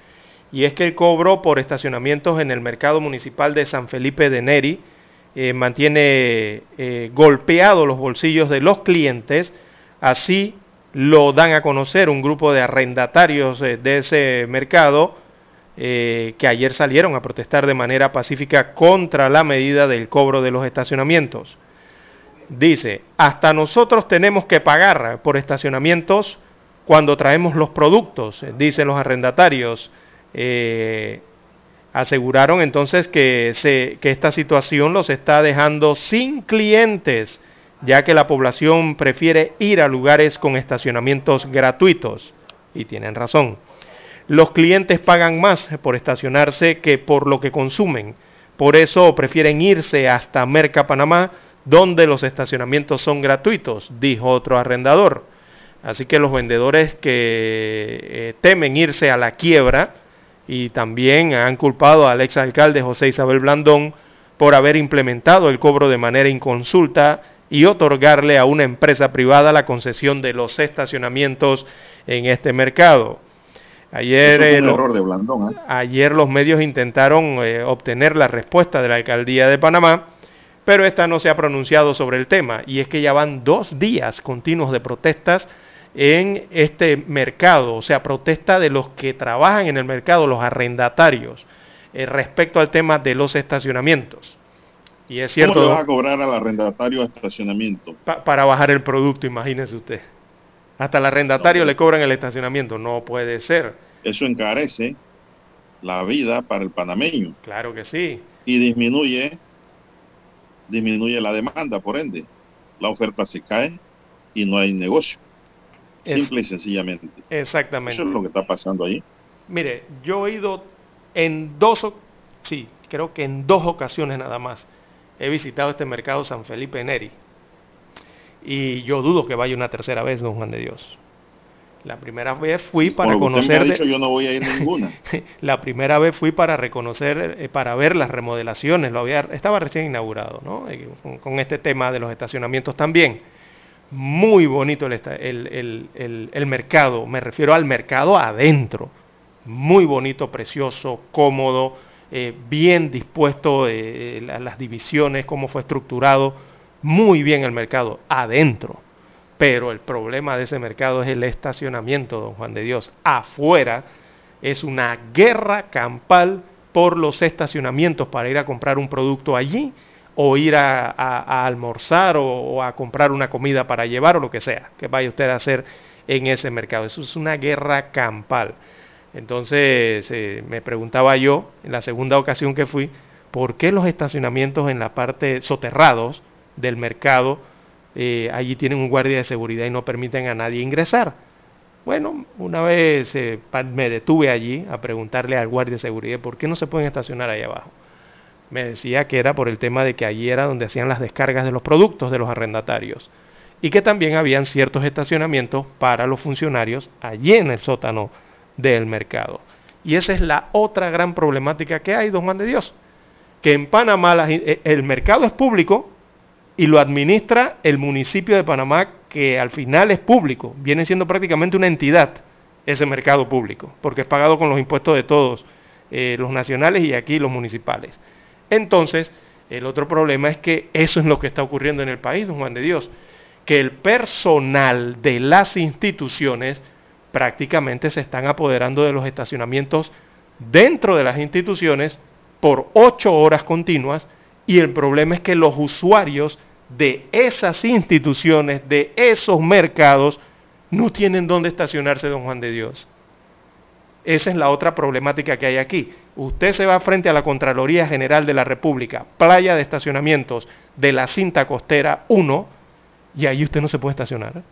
Y es que el cobro por estacionamientos en el mercado municipal de San Felipe de Neri eh, mantiene golpeados los bolsillos de los clientes, así lo dan a conocer un grupo de arrendatarios eh, de ese mercado eh, que ayer salieron a protestar de manera pacífica contra la medida del cobro de los estacionamientos. Dice, hasta nosotros tenemos que pagar por estacionamientos cuando traemos los productos, eh, dicen los arrendatarios. Aseguraron entonces que, se- que esta situación los está dejando sin clientes, ya que la población prefiere ir a lugares con estacionamientos gratuitos. Y tienen razón. Los clientes pagan más por estacionarse que por lo que consumen. Por eso prefieren irse hasta Merca Panamá, donde los estacionamientos son gratuitos, dijo otro arrendador. Así que los vendedores que eh, temen irse a la quiebra y también han culpado al exalcalde José Isabel Blandón por haber implementado el cobro de manera inconsulta y otorgarle a una empresa privada la concesión de los estacionamientos en este mercado. Ayer, fue eh, un error de Blandón. ¿eh? Ayer los medios intentaron eh, obtener la respuesta de la alcaldía de Panamá, pero esta no se ha pronunciado sobre el tema. Y es que ya van dos días continuos de protestas en este mercado, o sea, protesta de los que trabajan en el mercado, los arrendatarios, eh, respecto al tema de los estacionamientos. Y es ¿Cómo le cierto, vas a cobrar al arrendatario estacionamiento? pa- para bajar el producto, imagínese usted. Hasta el arrendatario le cobran el estacionamiento, no puede ser. Eso encarece la vida para el panameño Claro que sí. y disminuye, disminuye la demanda, por ende. La oferta se cae y no hay negocio. Es- Simple y sencillamente. Exactamente. Eso es lo que está pasando ahí. Mire, yo he ido en dos, sí, creo que en dos ocasiones nada más. He visitado este mercado San Felipe Neri. Y yo dudo que vaya una tercera vez, don Juan de Dios. La primera vez fui para Por que usted me conocer... ha dicho, yo no voy a ir ninguna. la primera vez fui para reconocer, eh, para ver las remodelaciones, lo había, estaba recién inaugurado, ¿no? Eh, con, con este tema de los estacionamientos también. Muy bonito el, esta- el- el- el- el mercado, me refiero al mercado adentro. Muy bonito, precioso, cómodo, eh, bien dispuesto eh, la- las divisiones, cómo fue estructurado. Muy bien el mercado adentro. Pero el problema de ese mercado es el estacionamiento, don Juan de Dios. Afuera es una guerra campal por los estacionamientos para ir a comprar un producto allí o ir a, a- a almorzar o, o a comprar una comida para llevar o lo que sea que vaya usted a hacer en ese mercado. Eso es una guerra campal. Entonces eh, me preguntaba yo en la segunda ocasión que fui, ¿por qué los estacionamientos en la parte soterrados del mercado eh, allí tienen un guardia de seguridad y no permiten a nadie ingresar? Bueno, una vez eh, me detuve allí a preguntarle al guardia de seguridad por qué no se pueden estacionar ahí abajo. Me decía que era por el tema de que allí era donde hacían las descargas de los productos de los arrendatarios y que también habían ciertos estacionamientos para los funcionarios allí en el sótano del mercado. Y esa es la otra gran problemática que hay, don Juan de Dios, que en Panamá eh, el mercado es público y lo administra el municipio de Panamá, que al final es público, viene siendo prácticamente una entidad ese mercado público, porque es pagado con los impuestos de todos eh, los nacionales y aquí los municipales. Entonces, el otro problema es que eso es lo que está ocurriendo en el país, don Juan de Dios, que el personal de las instituciones prácticamente se están apoderando de los estacionamientos dentro de las instituciones por ocho horas continuas y el problema es que los usuarios de esas instituciones, de esos mercados, no tienen dónde estacionarse, don Juan de Dios. Esa es la otra problemática que hay aquí. Usted se va frente a la Contraloría General de la República, playa de estacionamientos de la cinta costera 1, y ahí usted no se puede estacionar.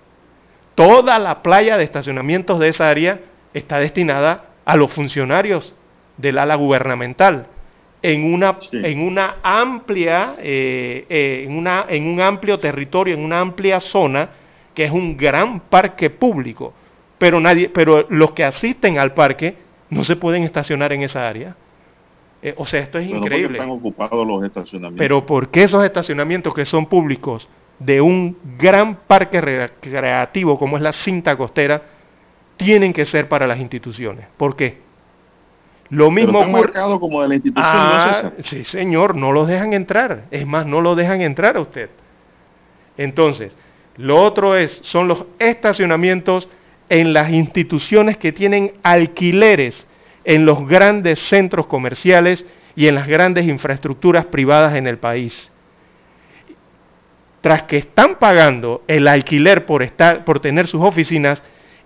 Toda la playa de estacionamientos de esa área está destinada a los funcionarios del ala gubernamental en una, en una amplia, eh, eh, en, una, en un amplio territorio, en una amplia zona, que es un gran parque público. Pero, nadie, pero los que asisten al parque no se pueden estacionar en esa área. Eh, o sea, esto es increíble. Están ocupados los estacionamientos. Pero ¿por qué esos estacionamientos que son públicos de un gran parque recreativo como es la cinta costera tienen que ser para las instituciones? ¿Por qué? Lo mismo Pero marcado como de la institución, ah, Sí, señor, no los dejan entrar. Es más, no lo dejan entrar a usted. Entonces, lo otro es, son los estacionamientos en las instituciones que tienen alquileres en los grandes centros comerciales y en las grandes infraestructuras privadas en el país. Tras que están pagando el alquiler por, estar, por tener sus oficinas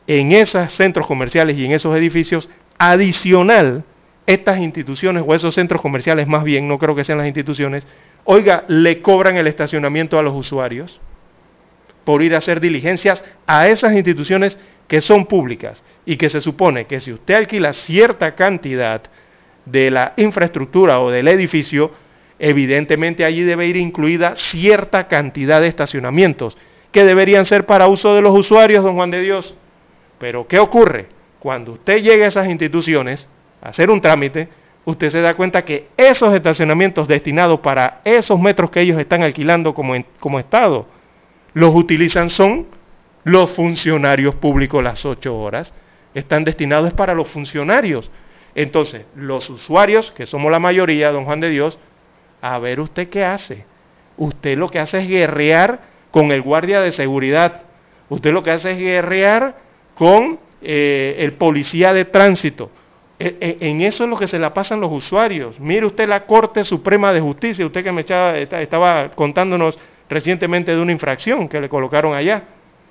en esos centros comerciales y en esos edificios, adicional, estas instituciones o esos centros comerciales más bien, no creo que sean las instituciones, oiga, le cobran el estacionamiento a los usuarios por ir a hacer diligencias a esas instituciones que son públicas y que se supone que si usted alquila cierta cantidad de la infraestructura o del edificio, evidentemente allí debe ir incluida cierta cantidad de estacionamientos que deberían ser para uso de los usuarios, don Juan de Dios. Pero ¿qué ocurre? Cuando usted llega a esas instituciones a hacer un trámite, usted se da cuenta que esos estacionamientos destinados para esos metros que ellos están alquilando como, como Estado, los utilizan son los funcionarios públicos las ocho horas. Están destinados para los funcionarios. Entonces, los usuarios, que somos la mayoría, don Juan de Dios, a ver usted qué hace. Usted lo que hace es guerrear con el guardia de seguridad. Usted lo que hace es guerrear con eh, el policía de tránsito. E, e, en eso es lo que se la pasan los usuarios. Mire usted la Corte Suprema de Justicia, usted que me echaba, estaba contándonos recientemente de una infracción que le colocaron allá.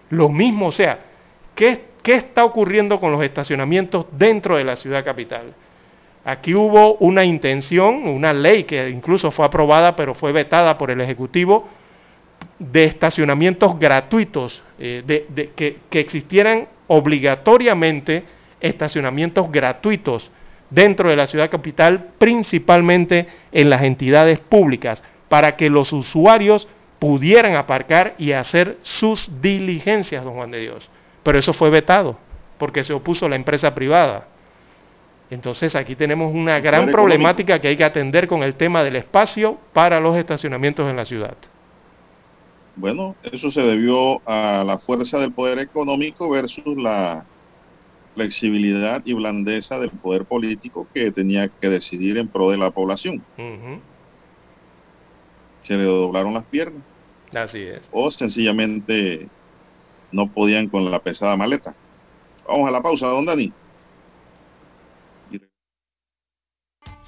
Lo mismo, o sea, ¿qué, ¿qué está ocurriendo con los estacionamientos dentro de la ciudad capital? Aquí hubo una intención, una ley que incluso fue aprobada, pero fue vetada por el Ejecutivo, de estacionamientos gratuitos, eh, de, que, que existieran obligatoriamente estacionamientos gratuitos dentro de la ciudad capital, principalmente en las entidades públicas, para que los usuarios pudieran aparcar y hacer sus diligencias, don Juan de Dios. Pero eso fue vetado, porque se opuso la empresa privada. Entonces aquí tenemos una gran problemática que hay que atender con el tema del espacio para los estacionamientos en la ciudad. Bueno, eso se debió a la fuerza del poder económico versus la flexibilidad y blandeza del poder político que tenía que decidir en pro de la población. Se le doblaron las piernas. Así es. O sencillamente no podían con la pesada maleta. Vamos a la pausa, don Dani.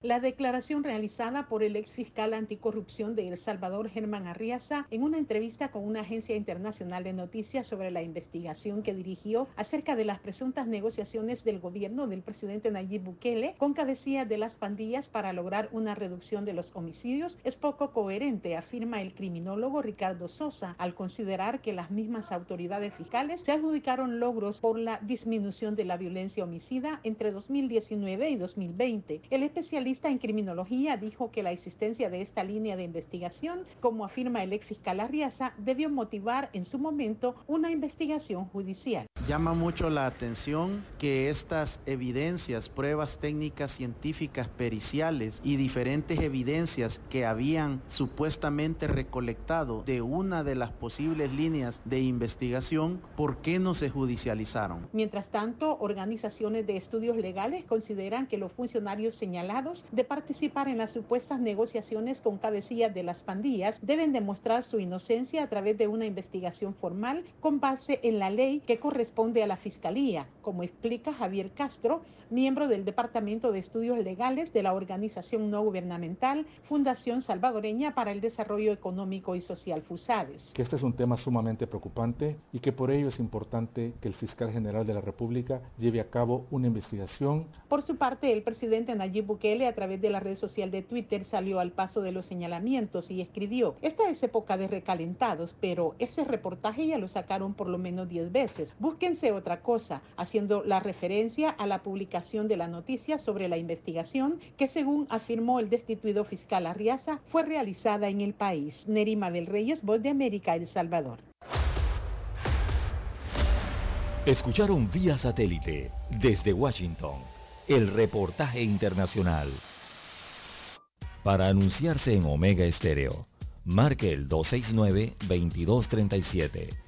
La declaración realizada por el ex fiscal anticorrupción de El Salvador, Germán Arriaza, en una entrevista con una agencia internacional de noticias sobre la investigación que dirigió acerca de las presuntas negociaciones del gobierno del presidente Nayib Bukele con cabecilla de las pandillas para lograr una reducción de los homicidios es poco coherente, afirma el criminólogo Ricardo Sosa, al considerar que las mismas autoridades fiscales se adjudicaron logros por la disminución de la violencia homicida entre 2019 y 2020. El en criminología dijo que la existencia de esta línea de investigación, como afirma el ex fiscal Arriaza, debió motivar en su momento una investigación judicial. Llama mucho la atención que estas evidencias, pruebas técnicas científicas periciales y diferentes evidencias que habían supuestamente recolectado de una de las posibles líneas de investigación, ¿por qué no se judicializaron? Mientras tanto, organizaciones de estudios legales consideran que los funcionarios señalados de participar en las supuestas negociaciones con cabecillas de las pandillas deben demostrar su inocencia a través de una investigación formal con base en la ley que corresponde a la Fiscalía, como explica Javier Castro, miembro del Departamento de Estudios Legales de la organización no gubernamental Fundación Salvadoreña para el Desarrollo Económico y Social FUSADES. Que este es un tema sumamente preocupante y que por ello es importante que el fiscal general de la República lleve a cabo una investigación. Por su parte, el presidente Nayib Bukele a través de la red social de Twitter salió al paso de los señalamientos y escribió, esta es época de recalentados, pero ese reportaje ya lo sacaron por lo menos 10 veces. Búsquense otra cosa, haciendo la referencia a la publicación de la noticia sobre la investigación que según afirmó el destituido fiscal Arriaza fue realizada en el país. Nerima del Reyes, Voz de América, El Salvador. Escucharon vía satélite desde Washington el reportaje internacional. Para anunciarse en Omega Estéreo, marque el 269-2237.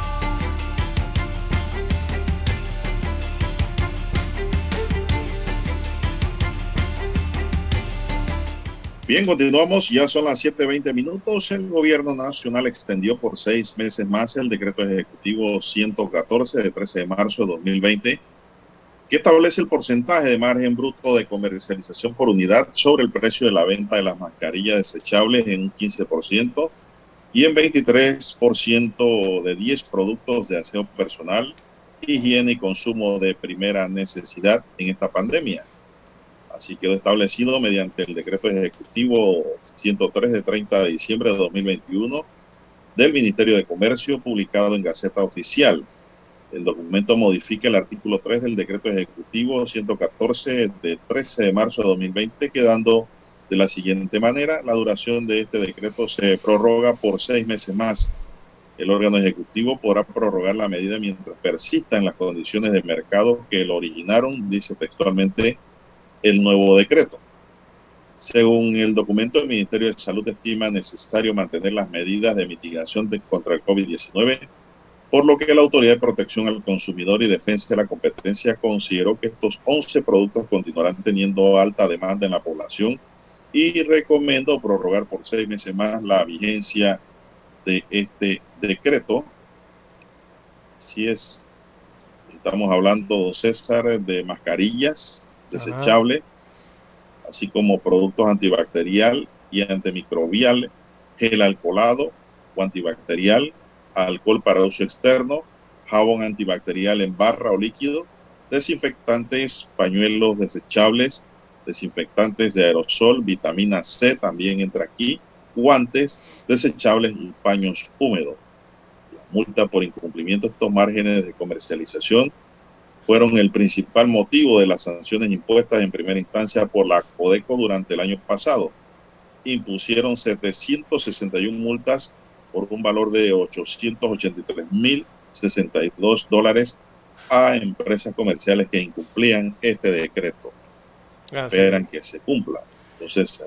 Bien, continuamos. Ya son las 7.20 minutos. El gobierno nacional extendió por seis meses más el decreto ejecutivo 114 de 13 de marzo de 2020, que establece el porcentaje de margen bruto de comercialización por unidad sobre el precio de la venta de las mascarillas desechables en un 15% y en 23% de 10 productos de aseo personal, higiene y consumo de primera necesidad en esta pandemia. Así quedó establecido mediante el decreto ejecutivo 103 de 30 de diciembre de 2021 del Ministerio de Comercio publicado en Gaceta Oficial. El documento modifica el artículo 3 del decreto ejecutivo 114 de 13 de marzo de 2020 quedando de la siguiente manera. La duración de este decreto se prorroga por seis meses más. El órgano ejecutivo podrá prorrogar la medida mientras persista en las condiciones de mercado que lo originaron, dice textualmente el nuevo decreto. Según el documento, el Ministerio de Salud estima necesario mantener las medidas de mitigación contra el COVID-19, por lo que la Autoridad de Protección al Consumidor y Defensa de la Competencia consideró que estos 11 productos continuarán teniendo alta demanda en la población y recomendó prorrogar por seis meses más la vigencia de este decreto. Si es, estamos hablando, César, de mascarillas, desechable, así como productos antibacterial y antimicrobial, gel alcoholado o antibacterial, alcohol para uso externo, jabón antibacterial en barra o líquido, desinfectantes, pañuelos desechables, desinfectantes de aerosol, vitamina C también entra aquí, guantes desechables y paños húmedos. La multa por incumplimiento de estos márgenes de comercialización fueron el principal motivo de las sanciones impuestas en primera instancia por la Codeco durante el año pasado. Impusieron 761 multas por un valor de 883.062 dólares a empresas comerciales que incumplían este decreto. Ah, sí. Esperan que se cumpla. Entonces,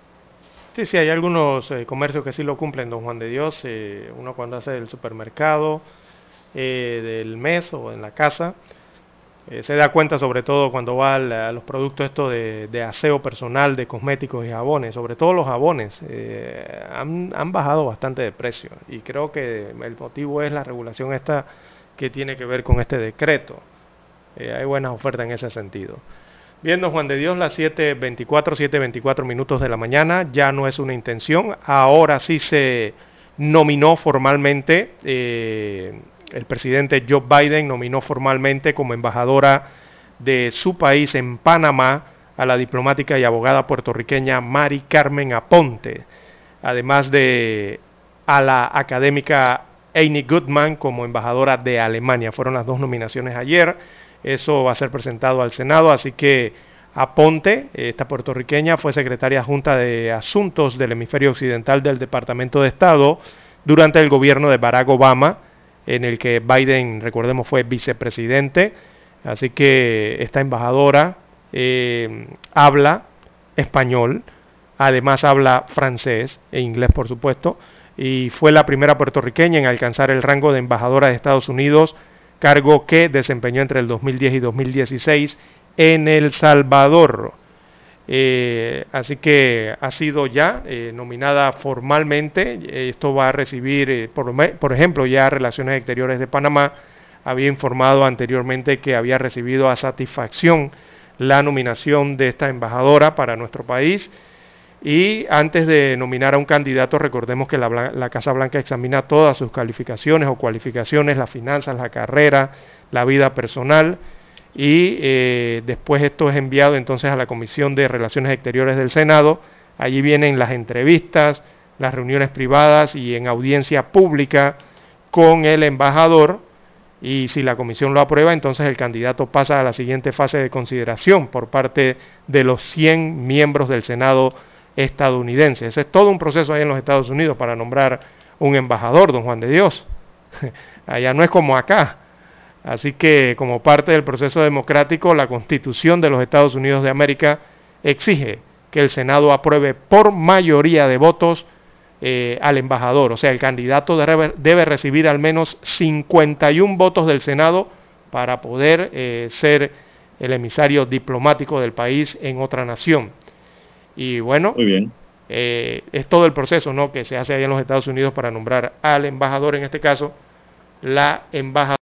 Sí, sí, hay algunos eh, comercios que sí lo cumplen, don Juan de Dios. eh, uno cuando hace el supermercado eh, del mes o en la casa, eh, se da cuenta sobre todo cuando va a los productos estos de, de aseo personal, de cosméticos y jabones, sobre todo los jabones, eh, han, han bajado bastante de precio. Y creo que el motivo es la regulación esta que tiene que ver con este decreto. Eh, hay buenas ofertas en ese sentido. Viendo Juan de Dios, las 7.24, 7.24 minutos de la mañana, ya no es una intención, ahora sí se nominó formalmente, el presidente Joe Biden nominó formalmente como embajadora de su país en Panamá a la diplomática y abogada puertorriqueña Mari Carmen Aponte, además de a la académica Amy Goodman como embajadora de Alemania. Fueron las dos nominaciones ayer. Eso va a ser presentado al Senado, así que Aponte, esta puertorriqueña, fue secretaria junta de Asuntos del Hemisferio Occidental del Departamento de Estado durante el gobierno de Barack Obama, en el que Biden, recordemos, fue vicepresidente. Así que esta embajadora eh, habla español, además habla francés e inglés, por supuesto, y fue la primera puertorriqueña en alcanzar el rango de embajadora de Estados Unidos, cargo que desempeñó entre el 2010 y 2016 en El Salvador. Eh, así que ha sido ya eh, nominada formalmente. Eh, Esto va a recibir, por, por ejemplo, ya Relaciones Exteriores de Panamá había informado anteriormente que había recibido a satisfacción la nominación de esta embajadora para nuestro país. Y antes de nominar a un candidato, recordemos que la, la Casa Blanca examina todas sus calificaciones o cualificaciones, las finanzas, la carrera, la vida personal. Y eh, después esto es enviado entonces a la Comisión de Relaciones Exteriores del Senado. Allí vienen las entrevistas, las reuniones privadas y en audiencia pública con el embajador. Y si la comisión lo aprueba, entonces el candidato pasa a la siguiente fase de consideración por parte de los 100 miembros del Senado estadounidense. Ese es todo un proceso ahí en los Estados Unidos para nombrar un embajador, don Juan de Dios. Allá no es como acá. Así que como parte del proceso democrático, la Constitución de los Estados Unidos de América exige que el Senado apruebe por mayoría de votos eh, al embajador. O sea, el candidato debe, debe recibir al menos 51 votos del Senado para poder eh, ser el emisario diplomático del país en otra nación. Y bueno, muy bien. eh, es todo el proceso ¿no? que se hace ahí en los Estados Unidos para nombrar al embajador, en este caso, la embajadora.